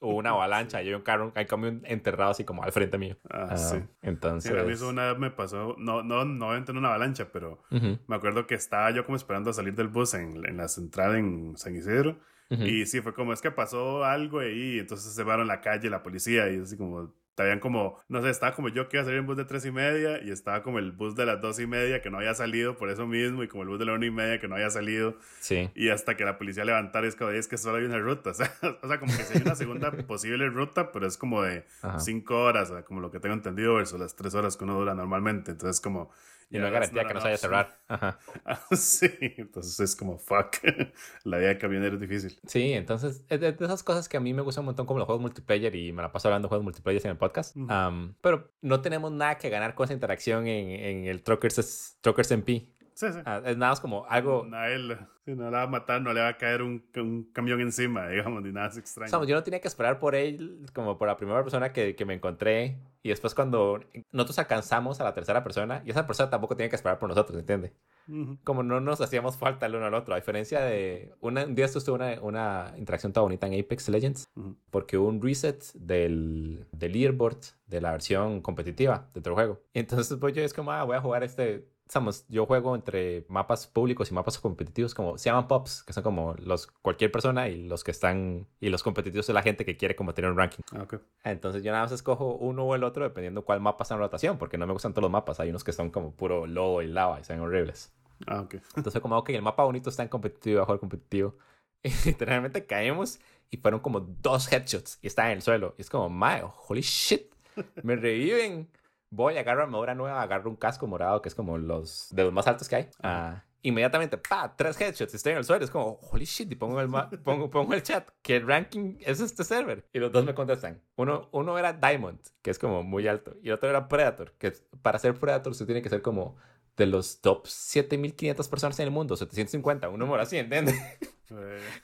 hubo una avalancha y hay un carro, hay camión enterrado así como al frente mío. Ah, uh, sí. Entonces. Sí, a mí eso una vez me pasó, no, no, no entré en una avalancha, pero uh -huh. me acuerdo que estaba yo como esperando a salir del bus en, en la central en San Isidro. Uh -huh. Y sí, fue como, es que pasó algo ahí, entonces se llevaron la calle, la policía, y así como, habían como, no sé, estaba como yo que iba a salir en bus de tres y media y estaba como el bus de las dos y media que no había salido por eso mismo y como el bus de la una y media que no había salido. Sí. Y hasta que la policía levantara es como, es que solo hay una ruta. O sea, o sea como que si hay una segunda posible ruta, pero es como de Ajá. cinco horas, como lo que tengo entendido, versus las tres horas que uno dura normalmente. Entonces, como... Y no hay garantía que no se vaya a cerrar. Ajá. sí, entonces es como fuck. la vida de camionero es difícil. Sí, entonces es de esas cosas que a mí me gustan un montón como los juegos multiplayer y me la paso hablando de juegos multiplayer en el podcast. Um, pero no tenemos nada que ganar con esa interacción en, en el Truckers, Truckers MP. Sí, sí. Ah, es nada más como algo... A él, si no la va a matar, no le va a caer un, un camión encima, digamos, ni nada extraño. Digamos, yo no tenía que esperar por él como por la primera persona que, que me encontré. Y después cuando nosotros alcanzamos a la tercera persona, y esa persona tampoco tiene que esperar por nosotros, ¿entiendes? Ujú. Como no nos hacíamos falta el uno al otro. A diferencia de... Una, un día esto tuve una, una interacción toda bonita en Apex Legends. Ujú. porque hubo un reset del, del leaderboard de la versión competitiva dentro del juego. Entonces pues yo es como, ah, voy a jugar este, estamos, yo juego entre mapas públicos y mapas competitivos como se llaman pops, que son como los cualquier persona y los que están y los competitivos es la gente que quiere como tener un ranking. Ah, ok. Entonces yo nada más escojo uno o el otro dependiendo cuál mapa está en rotación, porque no me gustan todos los mapas, hay unos que son como puro lobo y lava y son horribles. Ah. Entonces como, ok, el mapa bonito está en competitivo, a jugar competitivo. Y literalmente caemos y fueron como dos headshots y estaba en el suelo. Y es como, mae, holy shit, me reviven. Voy, agarro armadura nueva, agarro un casco morado que es como los de los más altos que hay. Ah, inmediatamente, pa, tres headshots, estoy en el suelo. Es como, holy shit, y pongo el, pongo, pongo el chat, ¿qué ranking es este server? Y los dos me contestan. Uno, uno era Diamond, que es como muy alto, y el otro era Predator, que para ser Predator usted tiene que ser como de los top 7500 personas en el mundo, 750, un número así, ¿entiendes?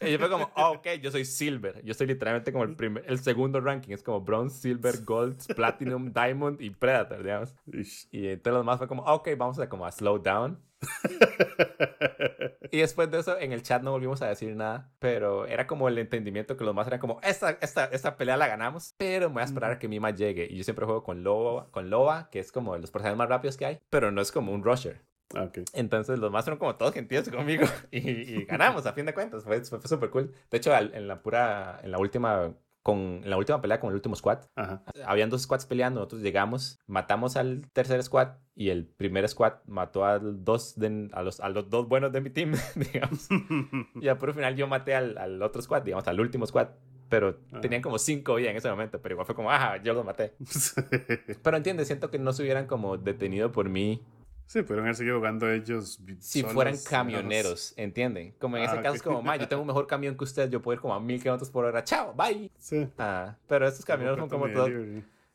Y yo fue como, oh, ok, yo soy Silver. Yo soy literalmente como el, primer, el segundo ranking. Es como Bronze, Silver, Gold, Platinum, Diamond y Predator, digamos. Y entonces los demás fue como, ok, vamos a como a slow down. Y después de eso, en el chat no volvimos a decir nada. Pero era como el entendimiento que los más eran como, esta, esta, esta pelea la ganamos. Pero me voy a esperar a que Mima llegue. Y yo siempre juego con Loba, con Loba, que es como los personajes más rápidos que hay. Pero no es como un rusher. Ah, ok. Entonces los más fueron como todos gentillos conmigo y, y ganamos a fin de cuentas. Fue, fue, súper cool. De hecho, en la pura, en la última, con, en la última pelea con el último squad, Ajá. habían dos squads peleando. Nosotros llegamos, matamos al tercer squad y el primer squad mató a, dos de- a, los, a los dos buenos de mi team, digamos. Y al puro final yo maté al, al otro squad, digamos, al último squad. Pero Ajá. tenían como cinco vidas en ese momento, pero igual fue como, ajá, yo los maté. Pero entiendes, siento que no se hubieran como detenido por mí Sí, pudieron haber seguido jugando ellos. si solos, fueran camioneros, ¿entienden? Como en ese Ah, caso es como, ma, yo tengo un mejor camión que usted, yo puedo ir como a mil kilómetros por hora, chao, bye. Sí. Ah, pero estos camioneros son como todos,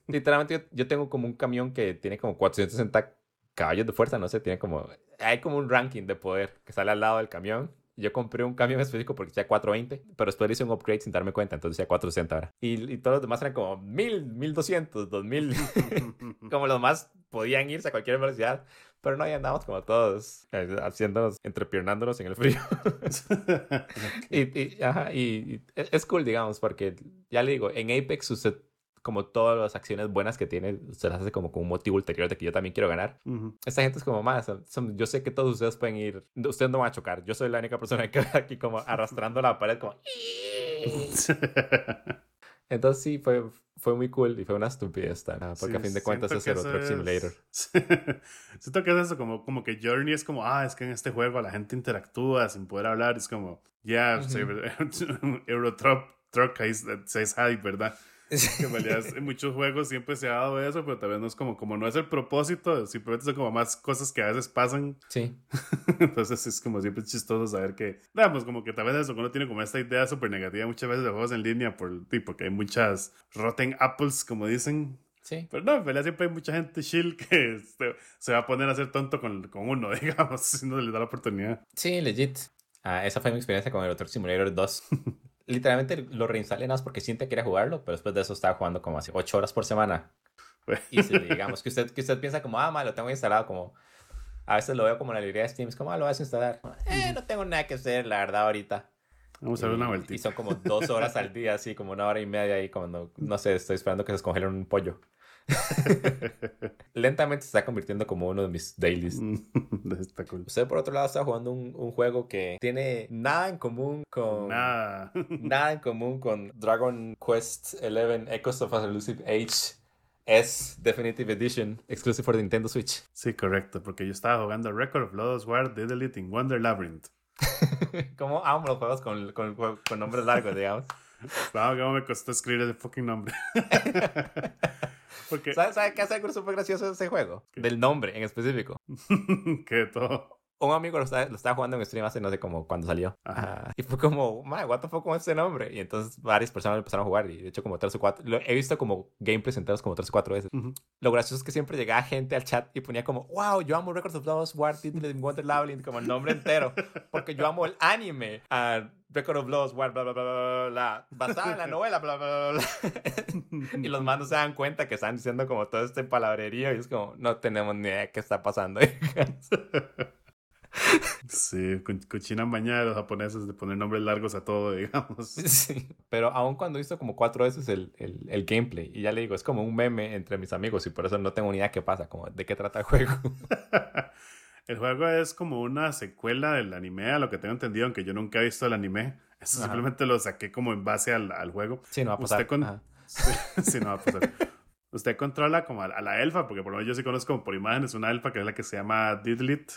literalmente yo, yo tengo como un camión que tiene como 460 caballos de fuerza, no sé, tiene como, hay como un ranking de poder que sale al lado del camión. Yo compré un camión específico porque decía 420, pero después le hice un upgrade sin darme cuenta, entonces decía 460 ahora. Y, y todos los demás eran como 1000, 1200, 2000. como los más podían irse a cualquier velocidad. Pero no, ahí andamos como todos eh, haciéndonos, entrepiernándonos en el frío. y, y, ajá, y- y es cool, digamos, porque ya le digo, en Apex usted, como todas las acciones buenas que tiene, se las hace como con un motivo ulterior de que yo también quiero ganar. Ujú. Esta gente es como más, yo sé que todos ustedes pueden ir, ustedes no van a chocar, yo soy la única persona que va aquí como arrastrando la pared como... Entonces sí, fue, fue muy cool y fue una estupidez, ¿no? porque Sí, a fin de cuentas es el otro eso Simulator. es- siento que es eso, como, como que Journey es como, ah, es que en este juego la gente interactúa sin poder hablar. Es como, ya, Ujú. Eurotruck Truck says hi, ¿verdad? Que en realidad en muchos juegos siempre se ha dado eso, pero tal vez no es como, como no es el propósito, simplemente son como más cosas que a veces pasan. Sí, Entonces es como siempre chistoso saber que, digamos, como que tal vez eso, que uno tiene como esta idea súper negativa muchas veces de juegos en línea por, sí, porque hay muchas rotten apples, como dicen. sí. Pero no, en realidad siempre hay mucha gente chill que se, se va a poner a hacer tonto con, con uno, digamos, si no le da la oportunidad. Sí, legit. Ah, esa fue mi experiencia con el Truck Simulator 2. Literalmente lo reinstalé nada más porque siempre quería jugarlo, pero después de eso estaba jugando como así 8 horas por semana. Y si digamos que usted, que usted piensa como, ah, ma, lo tengo instalado como... A veces lo veo como en la librería de Steam, es como, ah, lo vas a instalar. Eh, no tengo nada que hacer, la verdad, ahorita. Vamos a dar una Y- Y vueltita. son como dos horas al día, así como una hora y media ahí, cuando, no sé, estoy esperando que se descongele un pollo. Lentamente se está convirtiendo como uno de mis dailies. Está cool. Usted, por otro lado, está jugando un, un juego que tiene nada en común con... Nada. Nada en común con Dragon Quest 11 Echoes of a Elusive Age S Definitive Edition, exclusive for Nintendo Switch. Sí, correcto, porque yo estaba jugando Record of Lodoss War, Elite in Wonder Labyrinth. Como amo los juegos con, con, con nombres largos, digamos. Wow, cómo me costó escribir ese fucking nombre. porque ¿Sabe, ¿Sabe qué hace súper gracioso de ese juego? Del nombre en específico. que todo. Un amigo lo estaba, lo estaba jugando en stream hace no sé como cuando salió. Ajá. y fue como, man, what the fuck con este nombre. Y entonces varias personas empezaron a jugar. Y de hecho, como tres o cuatro. Lo, he visto como gameplays enteros como tres o cuatro veces. Lo gracioso es que siempre llegaba gente al chat y ponía como, wow, yo amo Records of Lost, War, Wonder Leveling, como el nombre entero. Porque yo amo el anime. Uh, Record of Lost, War, bla, bla, bla, bla, bla, basada en la novela, bla, bla, bla, bla. y los manos se dan cuenta que están diciendo como todo este palabrerío y es como, no tenemos ni idea de qué está pasando. Sí, cochinan bañada los japoneses de poner nombres largos a todo, digamos. Sí, pero aún cuando he visto como cuatro veces el, el, el, gameplay, y ya le digo, es como un meme entre mis amigos y por eso no tengo ni idea qué pasa, como de qué trata el juego. el juego es como una secuela del anime, a lo que tengo entendido, aunque yo nunca he visto el anime. Eso simplemente lo saqué como en base al, al juego. Sí, no va a pasar. Sí, no va a pasar. Usted controla como a, la elfa, porque por lo menos yo sí conozco por imágenes una elfa que es la que se llama Didlit,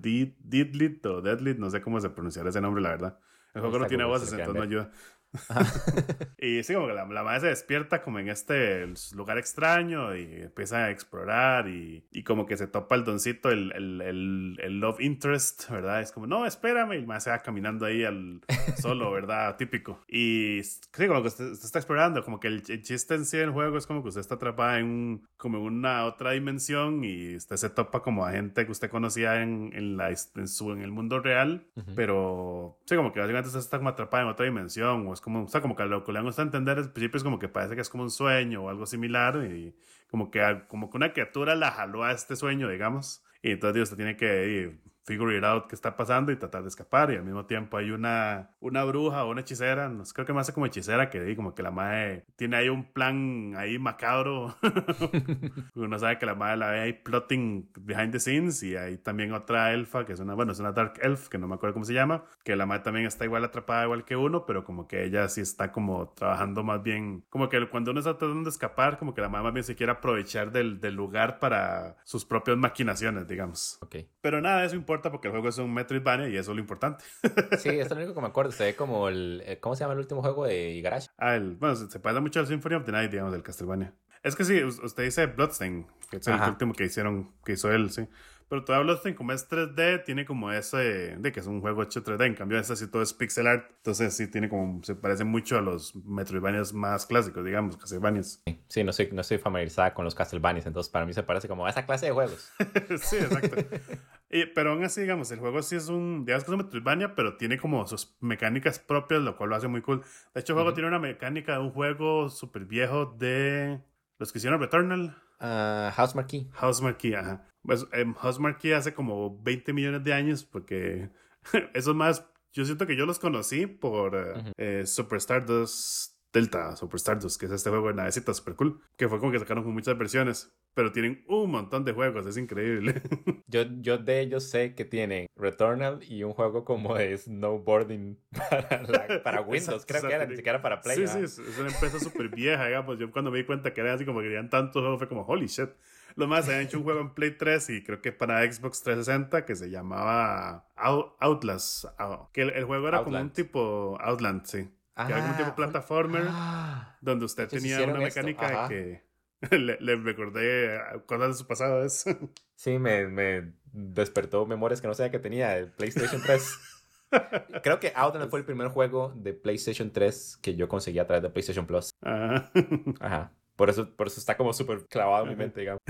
Didlit o Deadlit, no sé cómo se pronunciará ese nombre, la verdad. El juego no tiene voces, entonces no ayuda. y sí, como que la, la, madre se despierta como en este lugar extraño y empieza a explorar y, y como que se topa el doncito, el, el, el, love interest, ¿verdad? Es como, no, espérame, y el se va caminando ahí al solo, ¿verdad? Típico. Y sí, como que usted, está explorando, como que el, chiste en sí del juego es como que usted está atrapada en como en una otra dimensión y usted se topa como a gente que usted conocía en, en, la, en, su, en el mundo real, pero sí, como que básicamente usted está como atrapada en otra dimensión o como, o sea, como que lo que le gusta entender al principio es como que parece que es como un sueño o algo similar y como que, como que una criatura la jaló a este sueño, digamos. Y entonces Dios tiene que figure it out qué está pasando y tratar de escapar. Y al mismo tiempo hay una, una bruja o una hechicera, no sé, creo que más como hechicera, que como que la madre tiene ahí un plan ahí macabro. Uno sabe que la madre la ve ahí plotting behind the scenes. Y hay también otra elfa, que es una, bueno, es una dark elf, que no me acuerdo cómo se llama, que la madre también está igual atrapada igual que uno, pero como que ella sí está como trabajando más bien, como que cuando uno está tratando de escapar, como que la madre más bien se quiere aprovechar del, del lugar para sus propias maquinaciones, digamos. Ok. Pero nada, eso importa porque el juego es un Metroidvania y eso es lo importante. sí, es lo único que me acuerdo. Se ve como el. Eh, ¿Cómo se llama el último juego de Igarashi? Ah, el, bueno, se, parece mucho al Symphony of the Night, digamos, del Castlevania. Es que sí, usted dice Bloodstain, que es el último que hicieron, que hizo él, sí. Pero todavía Bloodstained, como es 3D, tiene como ese de que es un juego hecho 3D. En cambio, este sí todo es pixel art. Entonces sí tiene como, se parece mucho a los Metroidvanias más clásicos, digamos, Castlevanias. Sí, no soy, no soy familiarizada con los Castlevanias, entonces para mí se parece como a esa clase de juegos. sí, exacto. pero aún así, digamos, el juego sí es un, digamos que es un Metroidvania, pero tiene como sus mecánicas propias, lo cual lo hace muy cool. De hecho, el juego tiene una mecánica de un juego súper viejo de los que hicieron Returnal. Uh, House Marquee. House Marquee, ajá. Pues en Marquee hace como 20 millones de años, porque esos más, yo siento que yo los conocí por eh, Superstar 2 Delta, Superstar 2, que es este juego de navecita super cool, que fue como que sacaron con muchas versiones, pero tienen un montón de juegos, es increíble. yo, yo de ellos sé que tienen Returnal y un juego como de snowboarding para, para Windows, creo que era, ni siquiera para Play. Sí, sí, es, una empresa súper vieja, digamos, yo cuando me di cuenta que era así como que querían tantos juegos, fue como, holy shit. Lo más, habían hecho un juego en Play 3 y creo que para Xbox 360 que se llamaba Outlast. Que el, juego era como un tipo Outland, sí. Que era como tipo ah, plataformer ah. donde usted tenía una mecánica que le, recordé cosas de su pasado. ¿es? Sí, me, me despertó memorias que no sabía que tenía el PlayStation 3. Creo que Outland fue el primer juego de PlayStation 3 que yo conseguí a través de PlayStation Plus. Ajá. Ajá. Por eso, por eso está como súper clavado en mi mente, digamos.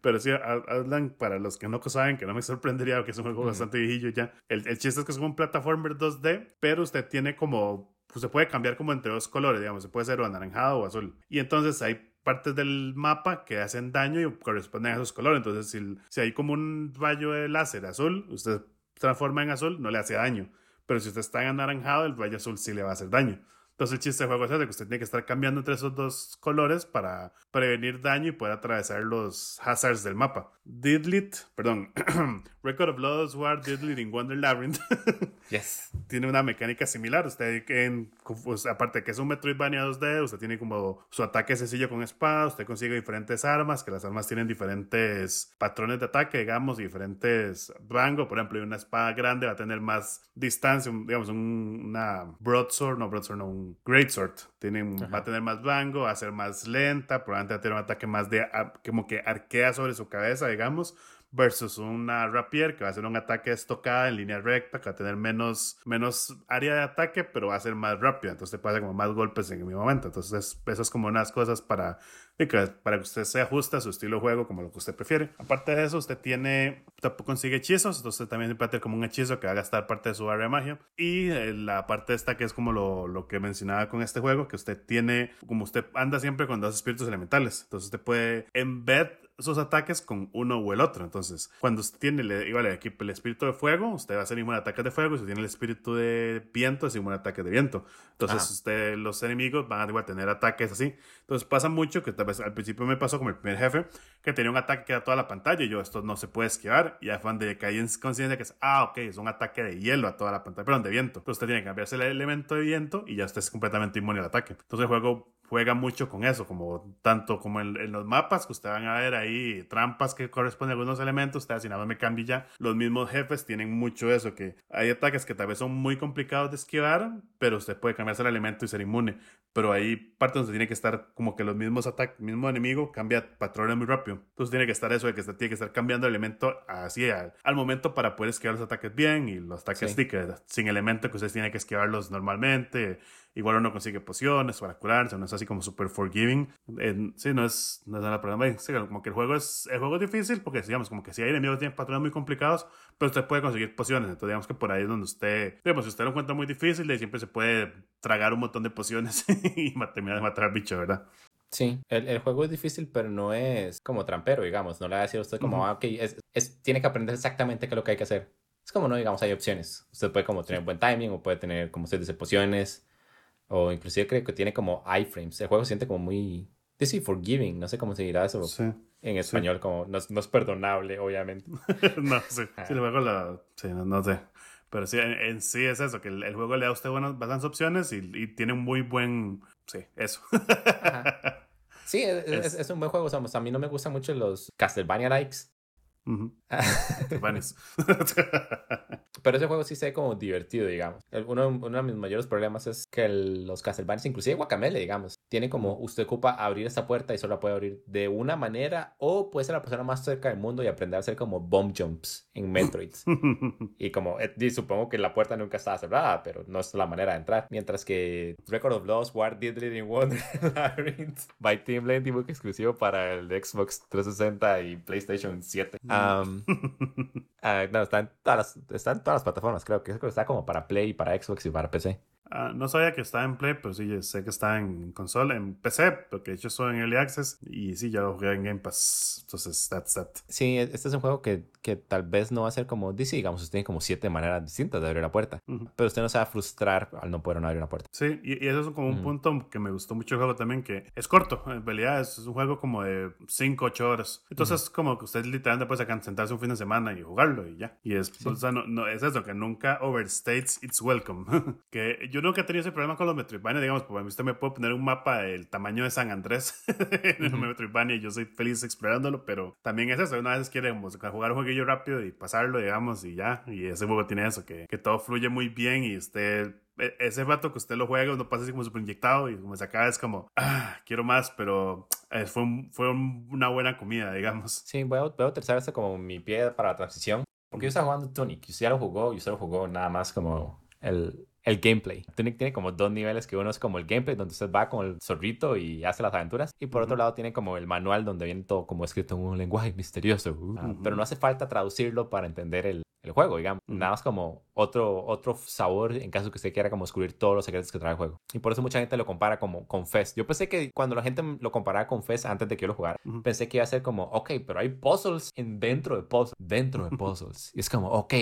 Pero sí, Outland, para los que no saben, que no me sorprendería, porque es un juego bastante viejillo ya. El, el, chiste es que es un plataformer 2D, pero usted tiene como. Pues se puede cambiar como entre dos colores, digamos. Se puede ser o anaranjado o azul. Y entonces hay partes del mapa que hacen daño y corresponden a esos colores. Entonces, si, si hay como un rayo de láser azul, usted transforma en azul, no le hace daño. Pero si usted está en anaranjado, el rayo azul sí le va a hacer daño. Entonces el chiste del juego es que usted tiene que estar cambiando entre esos dos colores para prevenir daño y poder atravesar los hazards del mapa. Didlit, perdón, Record of Lost War Didlit in Wonder Labyrinth. yes. Tiene una mecánica similar. Usted, en, pues, aparte que es un Metroidvania 2D, usted tiene como su ataque sencillo con espada, usted consigue diferentes armas, que las armas tienen diferentes patrones de ataque, digamos, diferentes rango. Por ejemplo, una espada grande va a tener más distancia, digamos, una broadsword, no broadsword, no, un greatsword. Tienen, va a tener más rango, va a ser más lenta, probablemente va a tener un ataque más de, como que arquea sobre su cabeza, digamos versus una rapier que va a hacer un ataque estocada en línea recta, que va a tener menos, menos área de ataque, pero va a ser más rápida. Entonces te puede como más golpes en el mismo momento. Entonces, eso es como unas cosas para para que usted se ajuste a su estilo de juego como lo que usted prefiere. Aparte de eso, usted tiene, consigue hechizos, entonces también puede tener como un hechizo que va a gastar parte de su área de magia. Y eh, la parte esta que es como lo, lo, que mencionaba con este juego, que usted tiene, como usted anda siempre con dos espíritus elementales, entonces usted puede embed esos ataques con uno o el otro. Entonces, cuando usted tiene igual aquí el espíritu de fuego, usted va a hacer inmune a ataques de fuego. Si usted tiene el espíritu de viento, es inmune a ataques de viento. Entonces, usted, los enemigos van a igual tener ataques así. Entonces, pasa mucho que tal vez al principio me pasó con el primer jefe, que tenía un ataque que era toda la pantalla y yo, esto no se puede esquivar. Y ya fue donde caí en conciencia que es, ah, ok, es un ataque de hielo a toda la pantalla, perdón, de viento. Entonces, usted tiene que cambiarse el elemento de viento y ya usted es completamente inmune al ataque. Entonces, el juego juega mucho con eso, como tanto como en, los mapas que ustedes van a ver ahí, trampas que corresponden a algunos elementos, ustedes si nada más me cambia ya, los mismos jefes tienen mucho eso, que hay ataques que tal vez son muy complicados de esquivar, pero usted puede cambiarse el elemento y ser inmune, pero hay partes donde tiene que estar como que los mismos ataques, mismo enemigo cambia patrones muy rápido, entonces tiene que estar eso de que usted tiene que estar cambiando el elemento así al, momento para poder esquivar los ataques bien y los ataques sin elemento que usted tiene que esquivarlos normalmente, Igual uno consigue pociones para curarse, no es así como super forgiving. sí, no es, no es nada problema. Sí, como que el juego es, el juego es difícil porque, digamos, como que si hay enemigos que tienen patrones muy complicados, pero usted puede conseguir pociones. Entonces, digamos que por ahí es donde usted, digamos, si usted lo encuentra muy difícil, siempre se puede tragar un montón de pociones y terminar de matar al bicho, ¿verdad? Sí, el, el, juego es difícil, pero no es como trampero, digamos. No le va a decir a usted como, ah, ok, es, es, tiene que aprender exactamente qué es lo que hay que hacer. Es como, no, digamos, hay opciones. Usted puede como tener buen timing o puede tener, como usted dice, pociones o inclusive creo que tiene como iframes. El juego se siente como muy... Sí, forgiving. No sé cómo se dirá eso en español. Como no, no, es perdonable, obviamente. no, sí. Sí, el juego la... Sí, no, sé. Pero sí, en, sí es eso, que el, juego le da a usted buenas, bastantes opciones y, y tiene un muy buen... Sí, eso. Sí, es, es, un buen juego. O sea, a mí no me gustan mucho los Castlevania likes. Pero ese juego sí se ve como divertido, digamos. Uno, uno, de mis mayores problemas es que los Castlevania, inclusive Guacamele, digamos, tiene como usted ocupa abrir esta puerta y solo la puede abrir de una manera o puede ser la persona más cerca del mundo y aprender a hacer como bomb jumps en Metroid. y como, eh, supongo que la puerta nunca estaba cerrada, pero no es la manera de entrar. Mientras que Record of Lost, War Did in Wonder, Labyrinth, by Team Lane, exclusivo para el Xbox 360 y PlayStation 7. Ah, no, está en, todas las, está en todas las plataformas, creo que está como para Play, para Xbox y para PC. Ah, no sabía que está en Play, pero sí, sé que está en consola, en PC, porque yo soy en Early Access y sí, ya lo jugué en Game Pass. Entonces, that's that. Sí, este es un juego que, que tal vez no va a ser como DC, digamos, usted tiene como siete maneras distintas de abrir la puerta, pero usted no se va a frustrar al no poder abrir una puerta. Sí, y, eso es como un punto que me gustó mucho el juego también, que es corto, en realidad es un juego como de 5, 8 horas. Entonces, como que usted literalmente puede sentarse un fin de semana y jugarlo y ya. Y es, o sea, no, no, es eso, que nunca overstates its welcome. que yo yo nunca he tenido ese problema con los Metroidvania, digamos, porque usted me puede poner un mapa del tamaño de San Andrés en el Metroidvania y yo soy feliz explorándolo, pero también es eso, una vez quiere jugar un jueguillo rápido y pasarlo, digamos, y ya, y ese juego tiene eso, que, que todo fluye muy bien y usted e, ese rato que usted lo juega, uno pasa así como súper inyectado y como se acaba es como, ah, quiero más, pero eh, fue, fue una buena comida, digamos. Sí, voy a, voy a utilizar esto como mi pie para la transición, porque yo estaba jugando Tunic, y usted ya lo jugó, y usted lo jugó nada más como el, el gameplay. Tunic tiene como dos niveles, que uno es como el gameplay, donde usted va con el zorrito y hace las aventuras, y por otro lado tiene como el manual donde viene todo como escrito en un lenguaje misterioso, uh, pero no hace falta traducirlo para entender el, el juego, digamos. Nada más como otro, otro sabor en caso que usted quiera como descubrir todos los secretos que trae el juego. Y por eso mucha gente lo compara como con Fest. Yo pensé que cuando la gente lo comparaba con Fest antes de que yo lo jugara, pensé que iba a ser como, ok, pero hay puzzles en dentro de puzzles, dentro de puzzles. y es como, ok,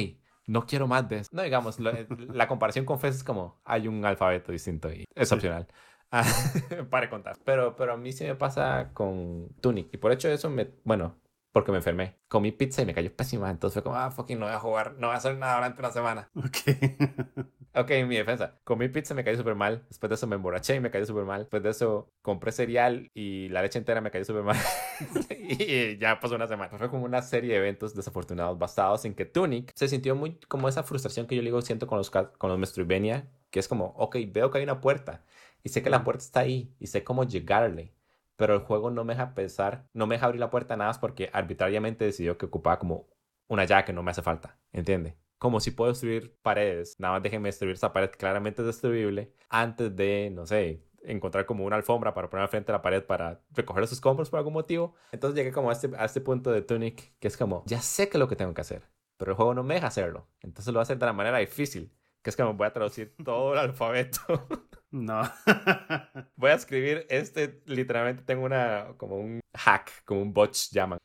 no quiero más de eso. No, digamos, la, comparación con Fez es como hay un alfabeto distinto y es opcional. Para contar. Pero, pero a mí sí me pasa con Tunic. Y por hecho eso me, bueno, porque me enfermé. Comí pizza y me cayó pésima. Entonces fue como, ah, fucking, no voy a jugar, no voy a hacer nada durante una semana. Ok. ok, en mi defensa. Comí pizza y me cayó súper mal. Después de eso me emborraché y me cayó súper mal. Después de eso compré cereal y la leche entera me cayó súper mal. y ya pasó una semana. Fue como una serie de eventos desafortunados basados en que Tunic se sintió muy como esa frustración que yo digo siento con los, con los Mestruivania, que es como, ok, veo que hay una puerta y sé que la puerta está ahí y sé cómo llegarle, pero el juego no me deja pensar, no me deja abrir la puerta nada más porque arbitrariamente decidió que ocupaba como una llave que no me hace falta, ¿entiende? Como si puedo destruir paredes, nada más déjenme destruir esa pared claramente es destruible antes de, no sé, encontrar como una alfombra para poner al frente de la pared para recoger esos escombros por algún motivo. Entonces llegué como a este, a este punto de Tunic que es como, ya sé que es lo que tengo que hacer, pero el juego no me deja hacerlo. Entonces lo voy a hacer de la manera difícil, que es que me voy a traducir todo el alfabeto. No. voy a escribir este, literalmente tengo una, como un hack, como un botch llaman,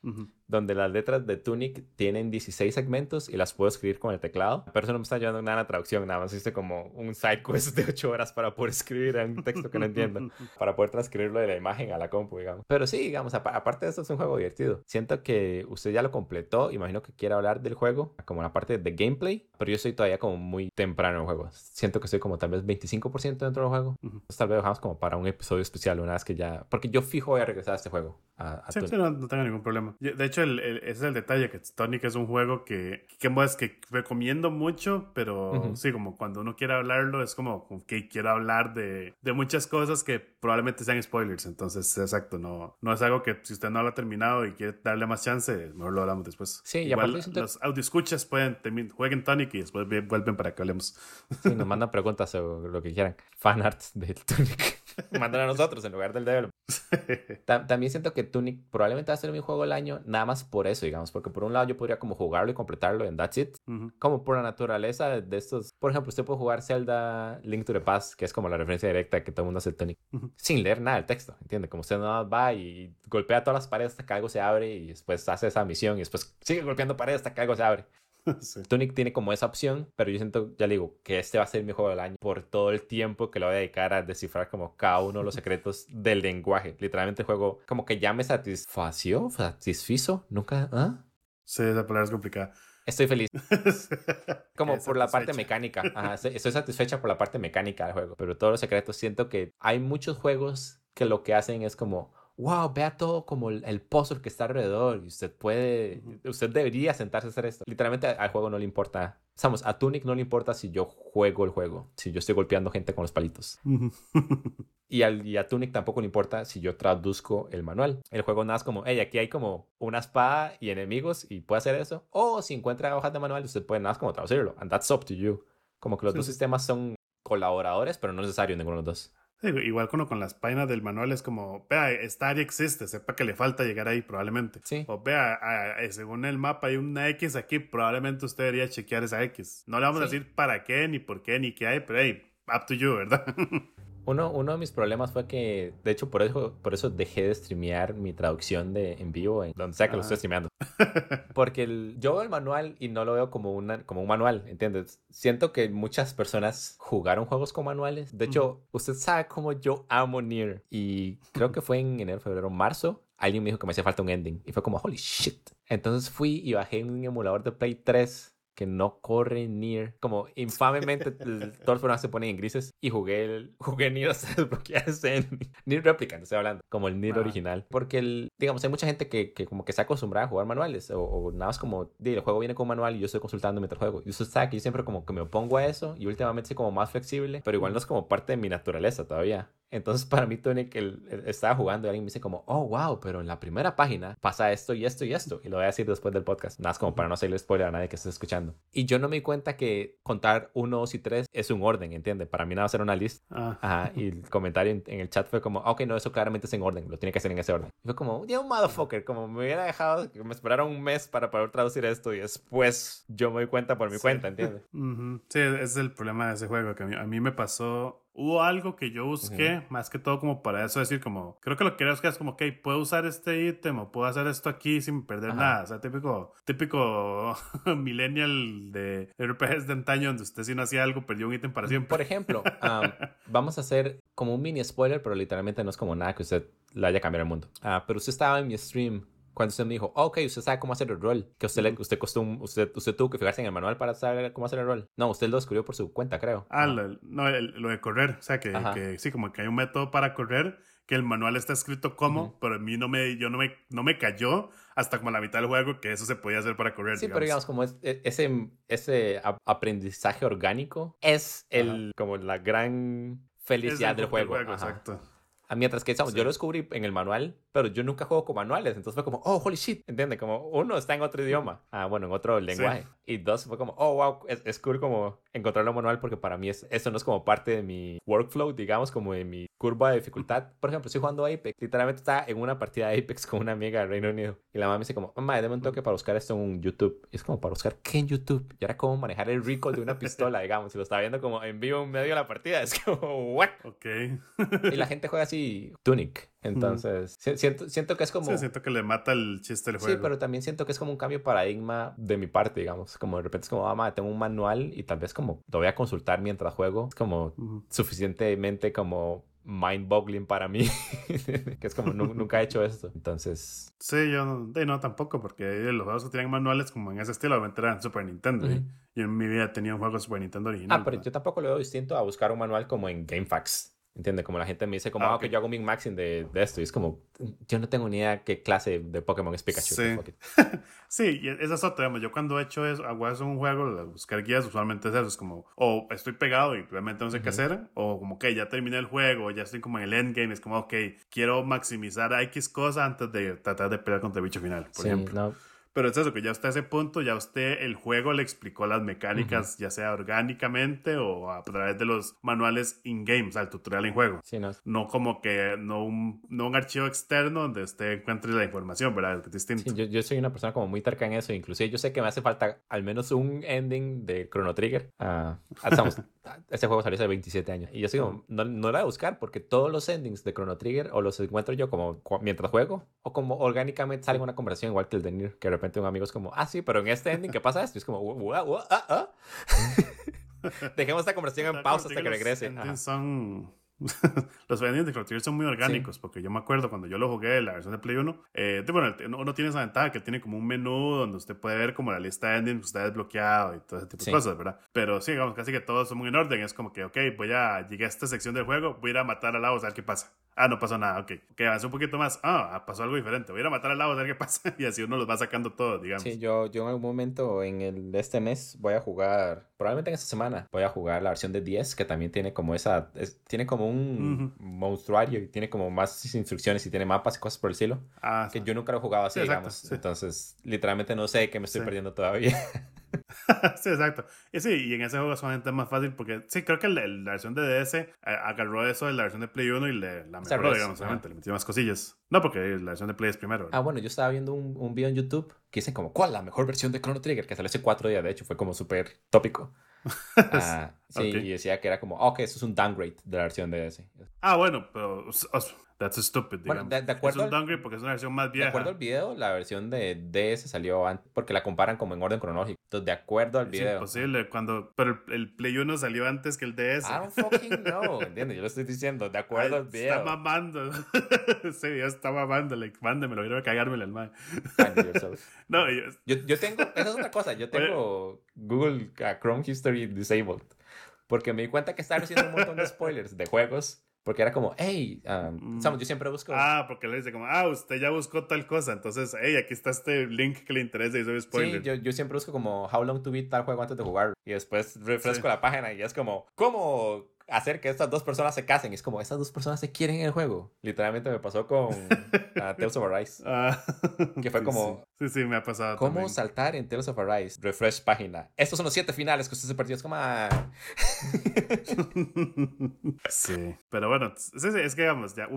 donde las letras de Tunic tienen 16 segmentos y las puedo escribir con el teclado. Pero eso no me está ayudando nada a la traducción, nada más hice como un side quest de 8 horas para poder escribir en un texto que no entiendo, para poder transcribirlo de la imagen a la compu, digamos. Pero sí, digamos, aparte de esto es un juego divertido. Siento que usted ya lo completó, imagino que quiere hablar del juego, como la parte de gameplay, pero yo estoy todavía como muy temprano en el juego. Siento que estoy como tal vez 25% dentro del juego. Entonces tal vez dejamos como para un episodio especial una vez que ya... Porque yo fijo voy a regresar a este juego. A, sí, sí, no, tengo ningún problema. De hecho, el, ese es el detalle, que Tonic es un juego que, que, que recomiendo mucho, pero sí, como cuando uno quiere hablarlo, es como, que quiero hablar de, de, muchas cosas que probablemente sean spoilers. Entonces, exacto, no, no es algo que si usted no lo ha terminado y quiere darle más chance, mejor lo hablamos después. Sí, Igual, los audio escuchas pueden, jueguen Tonic y después vuelven para que hablemos. Sí, nos mandan preguntas o lo que quieran. Fanarts de Tonic. Mandan a nosotros en lugar del developer. También siento que Tunic probablemente va a ser mi juego del año, nada más por eso, digamos, porque por un lado yo podría como jugarlo y completarlo en That's It, como por la naturaleza de estos. Por ejemplo, usted puede jugar Zelda Link to the Past, que es como la referencia directa que todo el mundo hace el Tunic, sin leer nada del texto, ¿entiende? Como usted nada más va y golpea todas las paredes hasta que algo se abre y después hace esa misión y después sigue golpeando paredes hasta que algo se abre. Tunic tiene como esa opción, pero yo siento, ya le digo, que este va a ser mi juego del año por todo el tiempo que lo voy a dedicar a descifrar como cada uno de los secretos del lenguaje. Literalmente el juego como que ya me satisfació, satisfizo, nunca, ¿ah? Sí, esa palabra es complicada. Estoy feliz. Como por la parte mecánica. estoy satisfecha por la parte mecánica del juego. Pero todos los secretos, siento que hay muchos juegos que lo que hacen es como, wow, vea todo como el, el puzzle que está alrededor y usted puede, usted debería sentarse a hacer esto. Literalmente al juego no le importa, Vamos, a Tunic no le importa si yo juego el juego, si yo estoy golpeando gente con los palitos. y, al, y a Tunic tampoco le importa si yo traduzco el manual. El juego nada es como, hey, aquí hay como una espada y enemigos y puede hacer eso. O si encuentra hojas de manual, usted puede nada más como traducirlo. And that's up to you. Como que los dos sistemas son colaboradores, pero no necesario ninguno de los dos igual como con las páginas del manual es como, vea, esta área existe, sepa que le falta llegar ahí probablemente. Sí. O vea, según el mapa hay una X aquí, probablemente usted debería chequear esa X. No le vamos a decir para qué, ni por qué, ni qué hay, pero hey, up to you, ¿verdad? Uno, uno de mis problemas fue que, de hecho, por eso, por eso dejé de streamear mi traducción de en vivo, en donde sea que lo estoy streameando. Porque el, yo veo el manual y no lo veo como, una, como un manual, ¿entiendes? Siento que muchas personas jugaron juegos con manuales. De hecho, usted sabe cómo yo amo Nier. Y creo que fue en enero, febrero, marzo. Alguien me dijo que me hacía falta un ending. Y fue como, holy shit. Entonces fui y bajé un emulador de Play 3 que no corre Nier. Como infamemente todos los programas se ponen en grises y jugué el, jugué Nier hasta desbloquearse en Nier Replicant, estoy hablando, como el Nier original. Porque, el, digamos, hay mucha gente que, que, como que se acostumbrada a jugar manuales o, nada más como, el juego viene con manual y yo estoy consultando mientras juego. Y usted sabe que yo siempre como que me opongo a eso y últimamente soy como más flexible, pero igual no es como parte de mi naturaleza todavía. Entonces, para mí, Tony, que estaba jugando y alguien me dice como, oh, wow, pero en la primera página pasa esto y esto y esto. Y lo voy a decir después del podcast. Nada más como para no hacerle spoiler a nadie que esté escuchando. Y yo no me di cuenta que contar uno, dos y tres es un orden, ¿entiendes? Para mí nada va a ser una lista. Ah. Ajá. Y el comentario en, el chat fue como, ok, no, eso claramente es en orden. Lo tiene que hacer en ese orden. Y fue como, ya un motherfucker. Como me hubiera dejado que me esperaron un mes para poder traducir esto y después yo me doy cuenta por mi cuenta, ¿entiendes? Sí, ese es el problema de ese juego. Que a mí me pasó hubo algo que yo busqué, más que todo como para eso decir como, creo que lo que que es como, ok, puedo usar este ítem o puedo hacer esto aquí sin perder nada. O sea, típico, típico millennial de RPGs de antaño donde usted si no hacía algo perdió un ítem para siempre. Por ejemplo, vamos a hacer como un mini spoiler, pero literalmente no es como nada que usted le haya cambiado el mundo. Ah, pero usted estaba en mi stream cuando usted me dijo, ok, usted sabe cómo hacer el rol, que usted, le, usted, costó usted, usted tuvo que fijarse en el manual para saber cómo hacer el rol. No, usted lo descubrió por su cuenta, creo. Ah, lo, no, lo de correr, o sea, que, que, sí, como que hay un método para correr, que el manual está escrito como, pero a mí no me, yo no me, no me cayó hasta como la mitad del juego que eso se podía hacer para correr. Sí, pero digamos, como es, e, ese, ese aprendizaje orgánico es el, como la gran felicidad del juego. exacto. Mientras que, yo lo descubrí en el manual, pero yo nunca juego con manuales. Entonces fue como, oh, holy shit, ¿entiendes? Como uno está en otro idioma. Ah, bueno, en otro lenguaje. Y dos, fue como, oh, wow, es, es cool como encontrarlo manual porque para mí es, eso no es como parte de mi workflow, digamos, como de mi curva de dificultad. Por ejemplo, estoy jugando Apex. Literalmente está en una partida de Apex con una amiga del Reino Unido. Y la mamá me dice como, mamá, déme un toque para buscar esto en YouTube. Y es como, ¿para buscar qué en YouTube? Y era como manejar el recoil de una pistola, digamos. Y lo estaba viendo como en vivo en medio de la partida. Es como, ¿what? Ok. y la gente juega así, Tunic. Entonces, siento, siento que es como... Sí, siento que le mata el chiste del juego. Sí, pero también siento que es como un cambio de paradigma de mi parte, digamos. Como de repente es como, mamá, tengo un manual y tal vez como lo voy a consultar mientras juego. Es como suficientemente como mind-boggling para mí, que es como nunca he hecho esto. Entonces... Sí, yo no, no tampoco, porque los juegos que tienen manuales como en ese estilo, obviamente eran Super Nintendo. y yo en mi vida tenía un juego Super Nintendo original. Ah, pero yo tampoco lo veo distinto a buscar un manual como en GameFAQs. ¿Entiendes? Como la gente me dice, como, ah, que yo hago mi maxing de, de, esto. Y es como, yo no tengo ni idea qué clase de Pokémon es Pikachu. Sí, sí y eso es otro. Yo cuando he hecho eso, hago eso en un juego, buscar guías, usualmente es eso. Es como, o estoy pegado y realmente no sé qué hacer, o como que ya terminé el juego, ya estoy como en el endgame. Es como, ok, quiero maximizar X cosa antes de tratar de pelear contra el bicho final, por ejemplo. No pero es eso, que ya usted a ese punto, ya usted el juego le explicó las mecánicas, ya sea orgánicamente o a través de los manuales in-game, o sea, el tutorial en juego. Sí, no. no como que, no un, no un archivo externo donde usted encuentre la información, ¿verdad? Es distinto. Sí, yo, yo, soy una persona como muy terca en eso, inclusive yo sé que me hace falta al menos un ending de Chrono Trigger. Uh, este juego salió hace 27 años. Y yo como, no, no la voy a buscar porque todos los endings de Chrono Trigger o los encuentro yo como mientras juego o como orgánicamente sale una conversación igual que el de Nier, que repente un amigo es como, ah, sí, pero en este ending, ¿qué pasa esto? Y es como, ah, ah. Dejemos esta conversación en pausa hasta que regrese. Son los endings de Chrono son muy orgánicos, porque yo me acuerdo cuando yo lo jugué, la versión de Play 1, eh, bueno, uno tiene esa ventaja que tiene como un menú donde usted puede ver como la lista de endings que está desbloqueado y todo ese tipo de cosas, ¿verdad? Pero sí, digamos, casi que todos son muy en orden. Es como que, ok, voy a llegar a esta sección del juego, voy a ir a matar al lado a ver qué pasa. Ah, no pasó nada, ok. Ok, avanza un poquito más. Ah, pasó algo diferente. Voy a ir a matar al lado a ver qué pasa. Y así uno los va sacando todos, digamos. Sí, yo, yo en algún momento en el, este mes voy a jugar, probablemente en esta semana, voy a jugar la versión de 10 que también tiene como esa, tiene como un monstruario y tiene como más instrucciones y tiene mapas y cosas por el estilo. Ah, que yo nunca lo he jugado así, digamos. Entonces, literalmente no sé qué me estoy perdiendo todavía. sí, exacto. Y sí, y en ese juego solamente es más fácil porque sí, creo que la, versión de DS eh, agarró eso de la versión de Play 1 y le, la mejoró, digamos, solamente, le metió más cosillas. No, porque la versión de Play es primero. Ah, bueno, yo estaba viendo un, un video en YouTube que dice como, ¿cuál la mejor versión de Chrono Trigger? Que salió hace cuatro días, de hecho, fue como súper tópico. Ah, sí, y decía que era como, ok, eso es un downgrade de la versión de DS. Ah, bueno, pero That's stupid, digamos. Bueno, de, acuerdo es un downgrade porque es una versión más vieja. De acuerdo al video, la versión de DS salió antes porque la comparan como en orden cronológico. Entonces, de acuerdo al video. Es imposible, cuando, pero el, Play 1 salió antes que el DS. I don't fucking know, ¿entiendes? Yo lo estoy diciendo, de acuerdo al video. Está mamando. sí, ya está mamando, like, mándemelo, quiero cagármelo al mal. no, yo... yo... Yo, tengo, esa es otra cosa, yo tengo Google uh, Chrome History disabled. Porque me di cuenta que estaba haciendo un montón de spoilers de juegos porque era como, hey, um, mm. yo siempre busco. Ah, porque le dice como, ah, usted ya buscó tal cosa. Entonces, hey, aquí está este link que le interesa y soy spoiler. Sí, yo, yo, siempre busco como, how long to beat tal juego antes de jugar. Y después refresco la página y es como, ¿cómo hacer que estas dos personas se casen. Y es como, estas dos personas se quieren en el juego. Literalmente me pasó con uh, Tales of Arise. Ah, que fue como... Sí, sí, me ha pasado. ¿Cómo saltar en Tales of Arise? Refresh página. Estos son los siete finales que usted se perdió. Es como... Ah. sí, pero bueno, es que digamos, ya,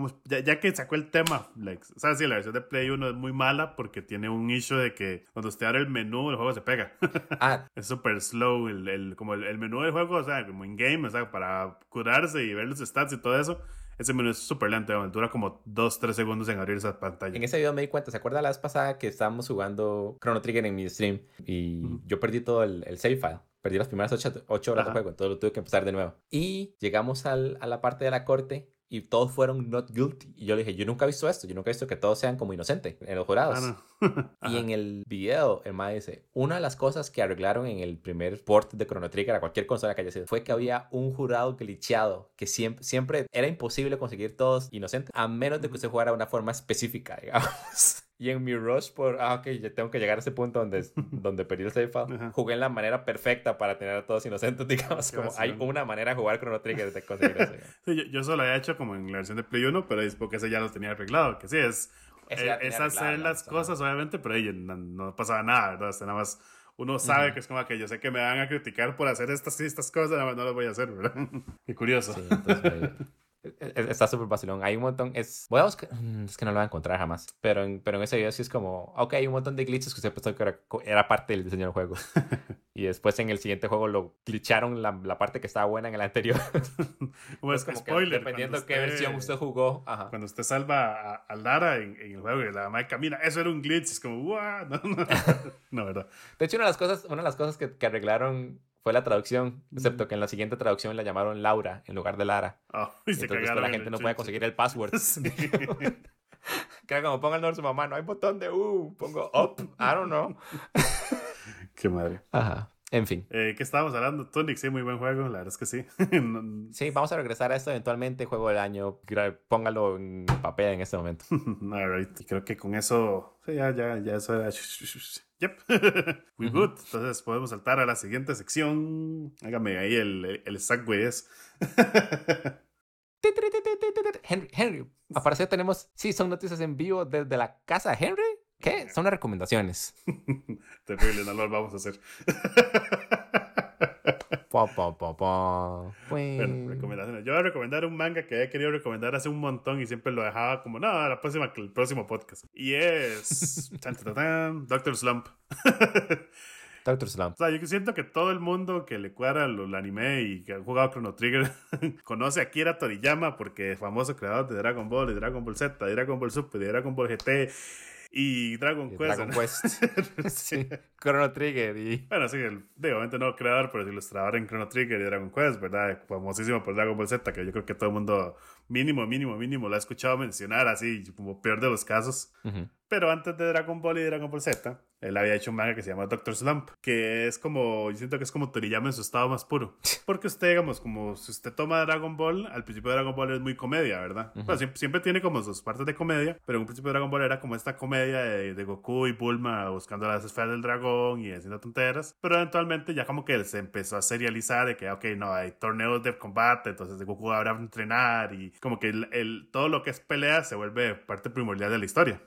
ya, que sacó el tema, like, o sea, sí, la versión de Play 1 es muy mala porque tiene un issue de que cuando usted abre el menú, el juego se pega. ah. Es súper slow, el, el, como el, el menú del juego, o sea, como in-game, o sea, para curarse y ver los stats y todo eso, ese menú es súper lento, dura como 2-3 segundos en abrir esa pantalla. En ese video me di cuenta, ¿se acuerda la vez pasada que estábamos jugando Chrono Trigger en mi stream y yo perdí todo el, el, save file? Perdí las primeras 8, horas de juego, entonces lo tuve que empezar de nuevo. Y llegamos al, a la parte de la corte y todos fueron not guilty. Y yo le dije, yo nunca he visto esto, yo nunca he visto que todos sean como inocentes en los jurados. Ah, y en el video, el ma dice, una de las cosas que arreglaron en el primer port de Chrono Trigger a cualquier consola que haya sido, fue que había un jurado glitcheado, que siempre, siempre era imposible conseguir todos inocentes, a menos de que usted jugara de una forma específica, digamos. Y en mi rush por, ah, ok, ya tengo que llegar a ese punto donde, donde perdí el save file, jugué en la manera perfecta para tener a todos inocentes, digamos, como hay una manera de jugar Chrono Trigger de conseguir eso. sí, yo, yo, solo había hecho como en la versión de Play 1, pero es porque ese ya lo tenía arreglado, que sí, es, eh, es hacer las cosas, obviamente, pero ahí no, pasaba nada, ¿verdad? Nada más uno sabe que es como que yo sé que me van a criticar por hacer estas estas cosas, nada más no las voy a hacer, ¿verdad? Qué curioso. Sí, entonces, Está súper vacilón. Hay un montón. Es, voy a buscar. Mm, es que no lo voy a encontrar jamás. Pero en, pero en ese video sí es como. Ok, hay un montón de glitches que usted pensó que era, era parte del diseño del juego. y después en el siguiente juego lo glitcharon la, la parte que estaba buena en el anterior. como es como spoiler. dependiendo qué versión usted jugó. Ajá. Cuando usted salva a, Lara en, en, el juego y la madre camina, eso era un glitch. Es como. No, no, no, ¿verdad? De hecho, una de las cosas, una de las cosas que, que arreglaron fue la traducción, excepto que en la siguiente traducción la llamaron Laura en lugar de Lara. Oh, y Entonces la gente no puede conseguir el password. que como ponga el nombre de su mamá, no hay botón de U, pongo up, I don't know. Qué madre. Ajá. En fin. Eh, ¿Qué estábamos hablando? Tunic, sí, muy buen juego, la verdad es que sí. sí, vamos a regresar a esto eventualmente, juego del año. Póngalo en papel en este momento. Alright, y creo que con eso, sí, ya, ya, ya eso era. Yep. We good. Entonces podemos saltar a la siguiente sección. Hágame ahí el, el es. Henry, Henry, apareció tenemos, sí, son noticias en vivo desde la casa de Henry. ¿Qué? Son las recomendaciones. Terrible, no lo vamos a hacer. bueno, recomendaciones. Yo voy a recomendar un manga que he querido recomendar hace un montón y siempre lo dejaba como, no, la próxima, el próximo podcast. Y es Doctor Slump. Doctor Slump. O sea, yo siento que todo el mundo que le cuadra el anime y que ha jugado Chrono Trigger conoce a Kira Toriyama porque es famoso creador de Dragon Ball, de Dragon Ball Z, de Dragon Ball Super, de Dragon Ball GT y Dragon Quest. Dragon Quest. sí. Chrono Trigger y... Bueno, sí, el, obviamente no creador, pero ilustrador en Chrono Trigger y Dragon Quest, ¿verdad? Famosísimo por Dragon Ball Z, que yo creo que todo el mundo mínimo, mínimo, mínimo lo ha escuchado mencionar así, como peor de los casos. Pero antes de Dragon Ball y Dragon Ball Z, él había hecho un manga que se llama Doctor Slump, que es como, yo siento que es como Toriyama en su estado más puro. Porque usted, digamos, como si usted toma Dragon Ball, al principio de Dragon Ball es muy comedia, ¿verdad? siempre, tiene como sus partes de comedia, pero en un principio de Dragon Ball era como esta comedia de, Goku y Bulma buscando las esferas del dragón y haciendo tonteras. Pero eventualmente ya como que se empezó a serializar de que, ok, no, hay torneos de combate, entonces de Goku habrá entrenar y como que el, todo lo que es pelea se vuelve parte primordial de la historia.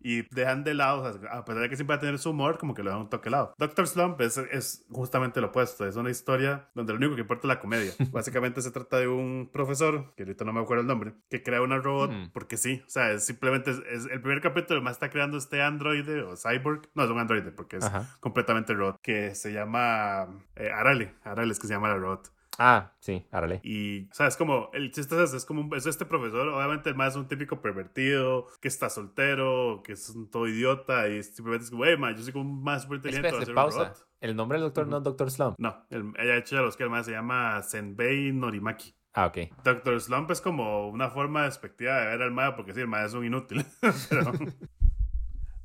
Y dejan de lado, a pesar de que siempre va a tener su humor, como que lo dejan un toque lado. Doctor Slump es, es justamente lo opuesto, es una historia donde lo único que importa es la comedia. Básicamente se trata de un profesor, que ahorita no me acuerdo el nombre, que crea una robot porque sí, o sea, es simplemente es, el primer capítulo más está creando este androide o cyborg, no es un androide porque es completamente robot, que se llama eh, Arale, Arale es que se llama la robot. Ah, sí, árale. Y, o sea, es como, el chiste es, es como, es este profesor, obviamente el más es un típico pervertido, que está soltero, que es un todo idiota, y simplemente es como, hey, man, yo soy como un más súper inteligente. pausa. El nombre del doctor no es Doctor Slump. No, el, ella ha hecho los que el más se llama Senbei Norimaki. Ah, ok. Doctor Slump es como una forma despectiva de ver al MAD, porque sí, el MAD es un inútil. pero,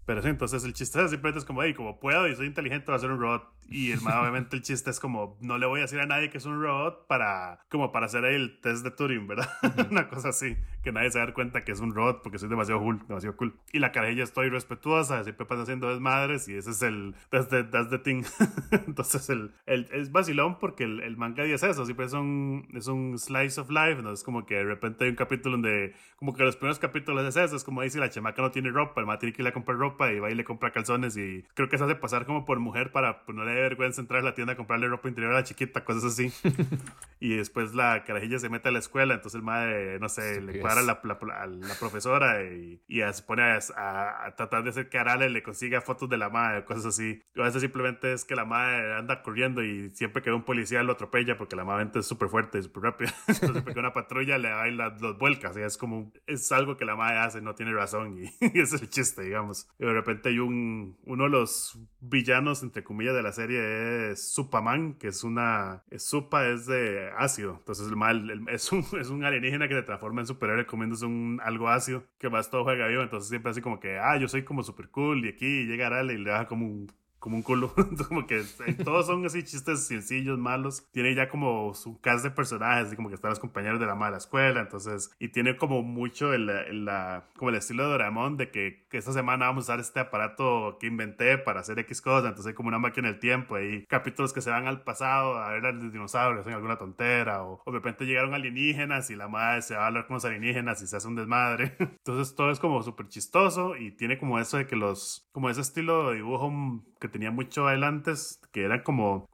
pero sí, entonces el chiste es simplemente es como, hey, como puedo y soy inteligente, voy a ser un robot. Y el, obviamente el chiste es como, no le voy a decir a nadie que es un robot para, como para hacer el test de Turing, ¿verdad? Una cosa así, que nadie se da cuenta que es un robot porque soy demasiado cool, demasiado cool. Y la carajilla estoy respetuosa, siempre pasa haciendo desmadres y ese es el, that's the, that's the thing. entonces el, el, es vacilón porque el, el manga es eso, siempre es un, es un slice of life, ¿no? Es como que de repente hay un capítulo donde, como que los primeros capítulos es eso, es como dice la chamaca no tiene ropa, el ma tiene que ir a comprar ropa y va y le compra calzones y creo que se hace pasar como por mujer para ponerle vergüenza entrar a la tienda a comprarle ropa interior a la chiquita, cosas así. y después la carajilla se mete a la escuela, entonces el madre, no sé, le cuadra a la, la, profesora y, y se pone a, tratar de hacer que Arale le consiga fotos de la madre, cosas así. O a veces simplemente es que la madre anda corriendo y siempre que un policía lo atropella porque la madre es súper fuerte y súper rápida. entonces porque una patrulla le da los vuelcas y es como, es algo que la madre hace, no tiene razón y, y ese es el chiste, digamos. Y de repente hay un, uno de los villanos, entre comillas, de la serie es Supaman, que es una. Supa es de ácido. Entonces, el mal es, un, es un alienígena que se transforma en superhéroe comiéndose un algo ácido, que más todo juega vivo. Entonces, siempre así como que, ah, yo soy como super cool y aquí llega Arale y le da como un como un culo. como que eh, todos son así chistes sencillos, malos. Tiene ya como su cast de personajes, como que están los compañeros de la mala escuela, entonces, y tiene como mucho el, la, como el estilo de Doraemon de que, que, esta semana vamos a usar este aparato que inventé para hacer X cosas, entonces hay como una máquina del tiempo, hay capítulos que se van al pasado a ver a los dinosaurios, hacen alguna tontera, o, o de repente llegaron alienígenas y la madre se va a hablar con los alienígenas y se hace un desmadre. entonces todo es como súper chistoso y tiene como eso de que los, como ese estilo de dibujo que tenía mucho adelante, que era como,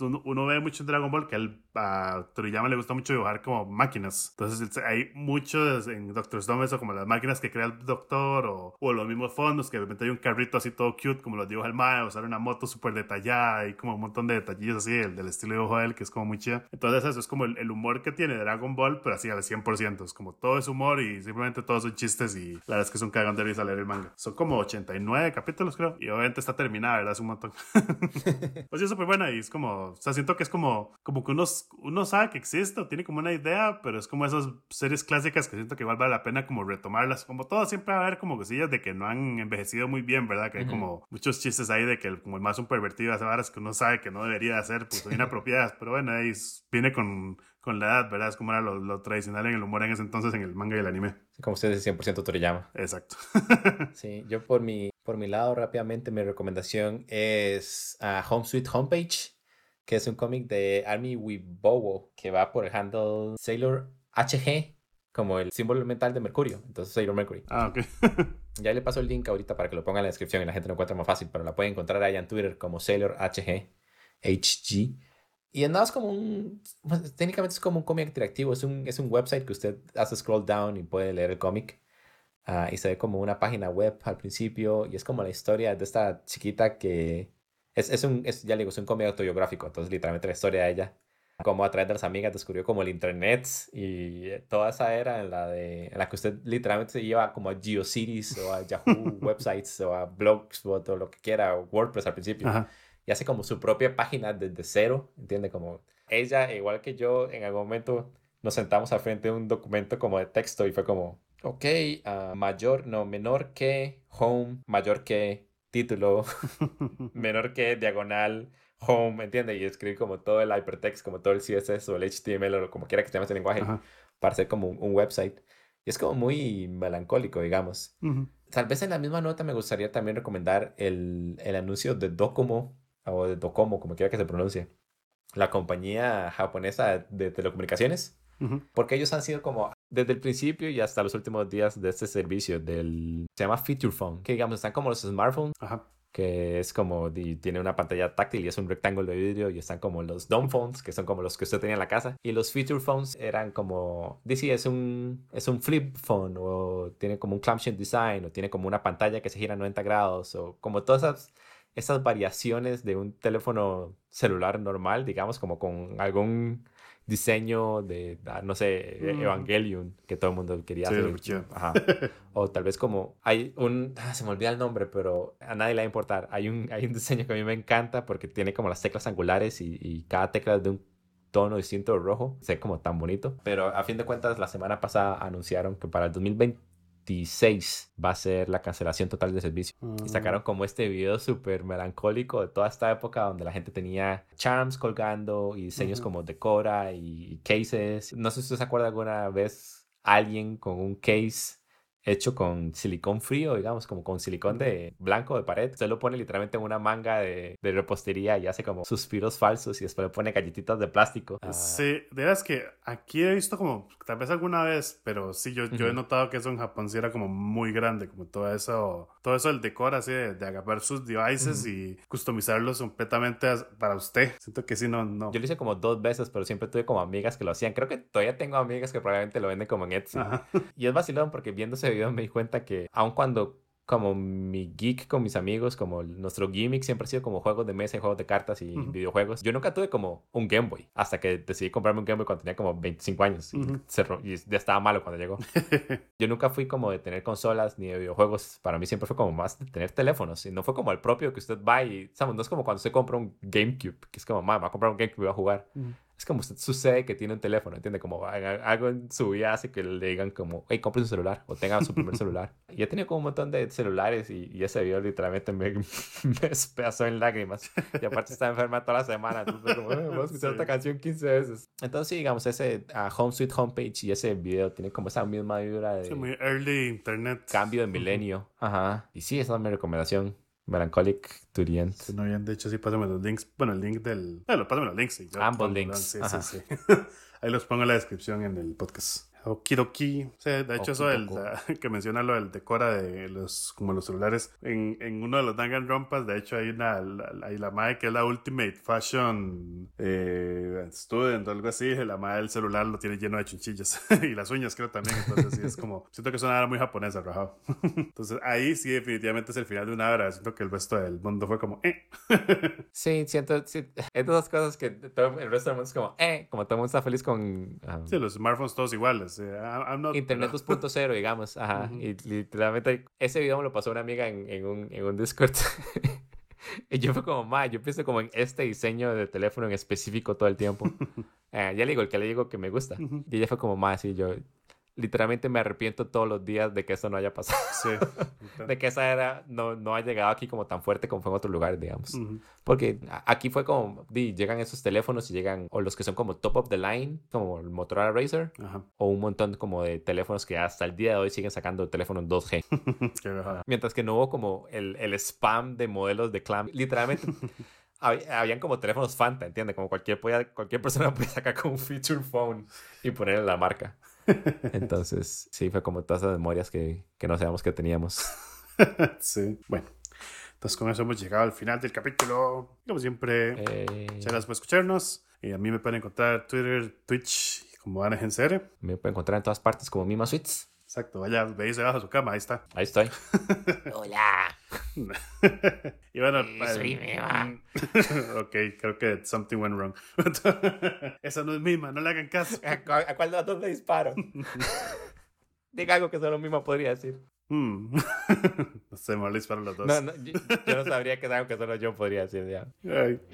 uno ve mucho en Dragon Ball que él a Toriyama le gusta mucho dibujar como máquinas. Entonces hay muchos en Doctor Stone eso como las máquinas que crea el doctor o, o, los mismos fondos que de repente hay un carrito así todo cute como los dibuja el Mae o usar una moto súper detallada y como un montón de detallillos así el, del estilo de dibujo de él que es como muy chido. Entonces eso es como el, humor que tiene Dragon Ball pero así al 100%. Es como todo es humor y simplemente todos son chistes y la verdad es que es un cagón de risa leer el manga. Son como 89 capítulos creo y obviamente está terminada, ¿verdad? Es un montón. pues sí, es súper buena y es como, o sea, siento que es como, como que uno, uno sabe que existe o tiene como una idea, pero es como esas series clásicas que siento que igual vale la pena como retomarlas. Como todo, siempre va a haber como cosillas de que no han envejecido muy bien, ¿verdad? Que hay como muchos chistes ahí de que el, como el más un pervertido hace varas que uno sabe que no debería hacer, pues son inapropiadas, pero bueno, ahí viene con con la edad, ¿verdad? Es como era lo, tradicional en el humor en ese entonces en el manga y el anime. Como ustedes 100% Toriyama. Exacto. sí, yo por mi, por mi lado rápidamente mi recomendación es a Home Sweet Homepage, que es un cómic de Army Wibowo que va por el handle Sailor HG, como el símbolo mental de Mercurio, entonces Sailor Mercury. Ah, ok. ya le paso el link ahorita para que lo ponga en la descripción y la gente lo encuentre más fácil, pero la pueden encontrar ahí en Twitter como Sailor HG. HG. Y nada es como un, pues, técnicamente es como un cómic interactivo, es un, es un website que usted hace scroll down y puede leer el cómic. Ah, y se ve como una página web al principio y es como la historia de esta chiquita que es, es un, es, ya digo, es un cómic autobiográfico, entonces literalmente la historia de ella, como a través de las amigas descubrió como el internet y toda esa era en la, de, en la que usted literalmente se iba como a GeoCities o a Yahoo websites o a Blogspot o lo que quiera, o WordPress al principio y hace como su propia página desde cero, ¿entiende? Como ella, igual que yo, en algún momento nos sentamos al frente de un documento como de texto y fue como, ok, uh, mayor, no, menor que home, mayor que título, menor que diagonal, home, ¿entiende? Y escribí como todo el hypertext, como todo el CSS o el HTML o como quiera que se llame ese lenguaje, para hacer como un, website. Y es como muy melancólico, digamos. Tal vez en la misma nota me gustaría también recomendar el, el anuncio de Docomo o de Docomo, como quiera que se pronuncie, la compañía japonesa de telecomunicaciones, porque ellos han sido como desde el principio y hasta los últimos días de este servicio del se llama Feature Phone, que digamos están como los smartphones. que es como, tiene una pantalla táctil y es un rectángulo de vidrio y están como los dumb phones, que son como los que usted tenía en la casa. Y los feature phones eran como, dice, es un, es un flip phone o tiene como un clamshell design o tiene como una pantalla que se gira 90 grados o como todas esas esas variaciones de un teléfono celular normal, digamos, como con algún diseño de, ah, no sé, e-, mm. Evangelion, que todo el mundo quería hacer. Ajá. O tal vez como hay un, ah, se me olvida el nombre, pero a nadie le va a importar. Hay un, hay un diseño que a mí me encanta porque tiene como las teclas angulares y, y cada tecla es de un tono distinto de rojo. Se ve como tan bonito. Pero a fin de cuentas, la semana pasada anunciaron que para el 2020 va a ser la cancelación total de servicio. Y sacaron mm. como este video súper melancólico de toda esta época donde la gente tenía charms colgando y diseños como decora y cases. No sé si usted se acuerda alguna vez alguien con un case hecho con silicón frío, digamos, como con silicón de blanco de pared. Se lo pone literalmente en una manga de, de repostería y hace como suspiros falsos y después le pone galletitas de plástico. Ah. Sí, de verdad que aquí he visto como, tal vez alguna vez, pero sí, yo, yo he notado que eso en Japón sí era como muy grande, como todo eso, todo eso el decor así de, agarrar sus devices y customizarlos completamente para usted. Siento que sí, no, no. Yo lo hice como dos veces, pero siempre tuve como amigas que lo hacían. Creo que todavía tengo amigas que probablemente lo venden como en Etsy. Y es vacilón porque viéndose me di cuenta que aun cuando como mi geek con mis amigos, como nuestro gimmick siempre ha sido como juegos de mesa y juegos de cartas y videojuegos. Yo nunca tuve como un Game Boy hasta que decidí comprarme un Game Boy cuando tenía como 25 años y, y ya estaba malo cuando llegó. yo nunca fui como de tener consolas ni de videojuegos. Para mí siempre fue como más de tener teléfonos y no fue como el propio que usted va y, ¿sabes? No es como cuando usted compra un GameCube, que es como, mamá, va a comprar un GameCube y va a jugar es como sucede que tiene un teléfono, ¿entiende? Como algo en su vida hace que le digan como, hey, compre su celular o tenga su primer celular. Y he tenido como un montón de celulares y, ese video literalmente me, me despedazó en lágrimas. Y aparte estaba enferma toda la semana, entonces como, vamos a escuchar esta canción 15 veces. Entonces sí, digamos, ese uh, Home Sweet Homepage y ese video tiene como esa misma vibra de... Sí, muy early internet. Cambio de milenio. Ajá. Y sí, esa es mi recomendación. Melancholic to the End. Si no habían de hecho, sí, pásame los links. Bueno, el link del. Bueno, pásame los links. Sí, Ambos links. Sí, sí, sí. Ahí los pongo en la descripción en el podcast. Okidoki. Sí, de hecho, eso del, que menciona lo del decora de los, como los celulares. En, en uno de los Danganronpas, de hecho, hay una, la, hay la madre que es la Ultimate Fashion eh, Student o algo así. La madre del celular lo tiene lleno de chinchillas. y las uñas, creo también. Entonces, sí, es como, siento que es una muy japonesa, rajado. Entonces, ahí sí, definitivamente es el final de una hora. Siento que el resto del mundo fue como, eh. sí, siento, sí, es de esas cosas que todo, el resto del mundo es como, eh, como todo el mundo está feliz con. Um, sí, los smartphones todos iguales. Internet 2.0, digamos. Ajá. Y literalmente ese video me lo pasó una amiga en, en, un, en un Discord. y yo fue como, ma, yo pienso como en este diseño de teléfono en específico todo el tiempo. Eh, ya le digo, el que le digo que me gusta. Y ella fue como, ma, sí, yo, literalmente me arrepiento todos los días de que eso no haya pasado. Sí. de que esa era no, no ha llegado aquí como tan fuerte como fue en otros lugares, digamos. Porque aquí fue como, di, llegan esos teléfonos y llegan, o los que son como top of the line, como el Motorola Razer, o un montón como de teléfonos que hasta el día de hoy siguen sacando teléfonos 2G. Mientras que no hubo como el, el spam de modelos de clam. Literalmente. habían como teléfonos Fanta, ¿entiendes? Como cualquier, cualquier persona puede sacar como un feature phone y ponerle la marca. Entonces, sí, fue como todas esas memorias que, que no sabíamos que teníamos. sí, bueno. Entonces, con eso hemos llegado al final del capítulo. Como siempre, eh... muchas gracias por escucharnos. Y a mí me pueden encontrar Twitter, Twitch, como Ana Gensere. Me pueden encontrar en todas partes como Mima Suites. Exacto, vaya, veis debajo de su cama, ahí está. Ahí estoy. Hola. y bueno, soy Mima. ok, creo que something went wrong. Esa no es Mima, no le hagan caso. ¿A, cuál de los dos le disparo? Diga algo que solo Mima podría decir. Hmm. no sé, me disparo los dos. No, no, yo, no sabría que es algo que solo yo podría decir ya.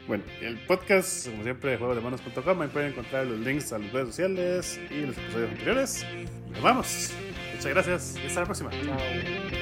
bueno, el podcast, como siempre, de juegosdemanos.com, ahí pueden encontrar los links a las redes sociales y los episodios anteriores. Nos vamos. Muchas gracias y hasta la próxima. Chao.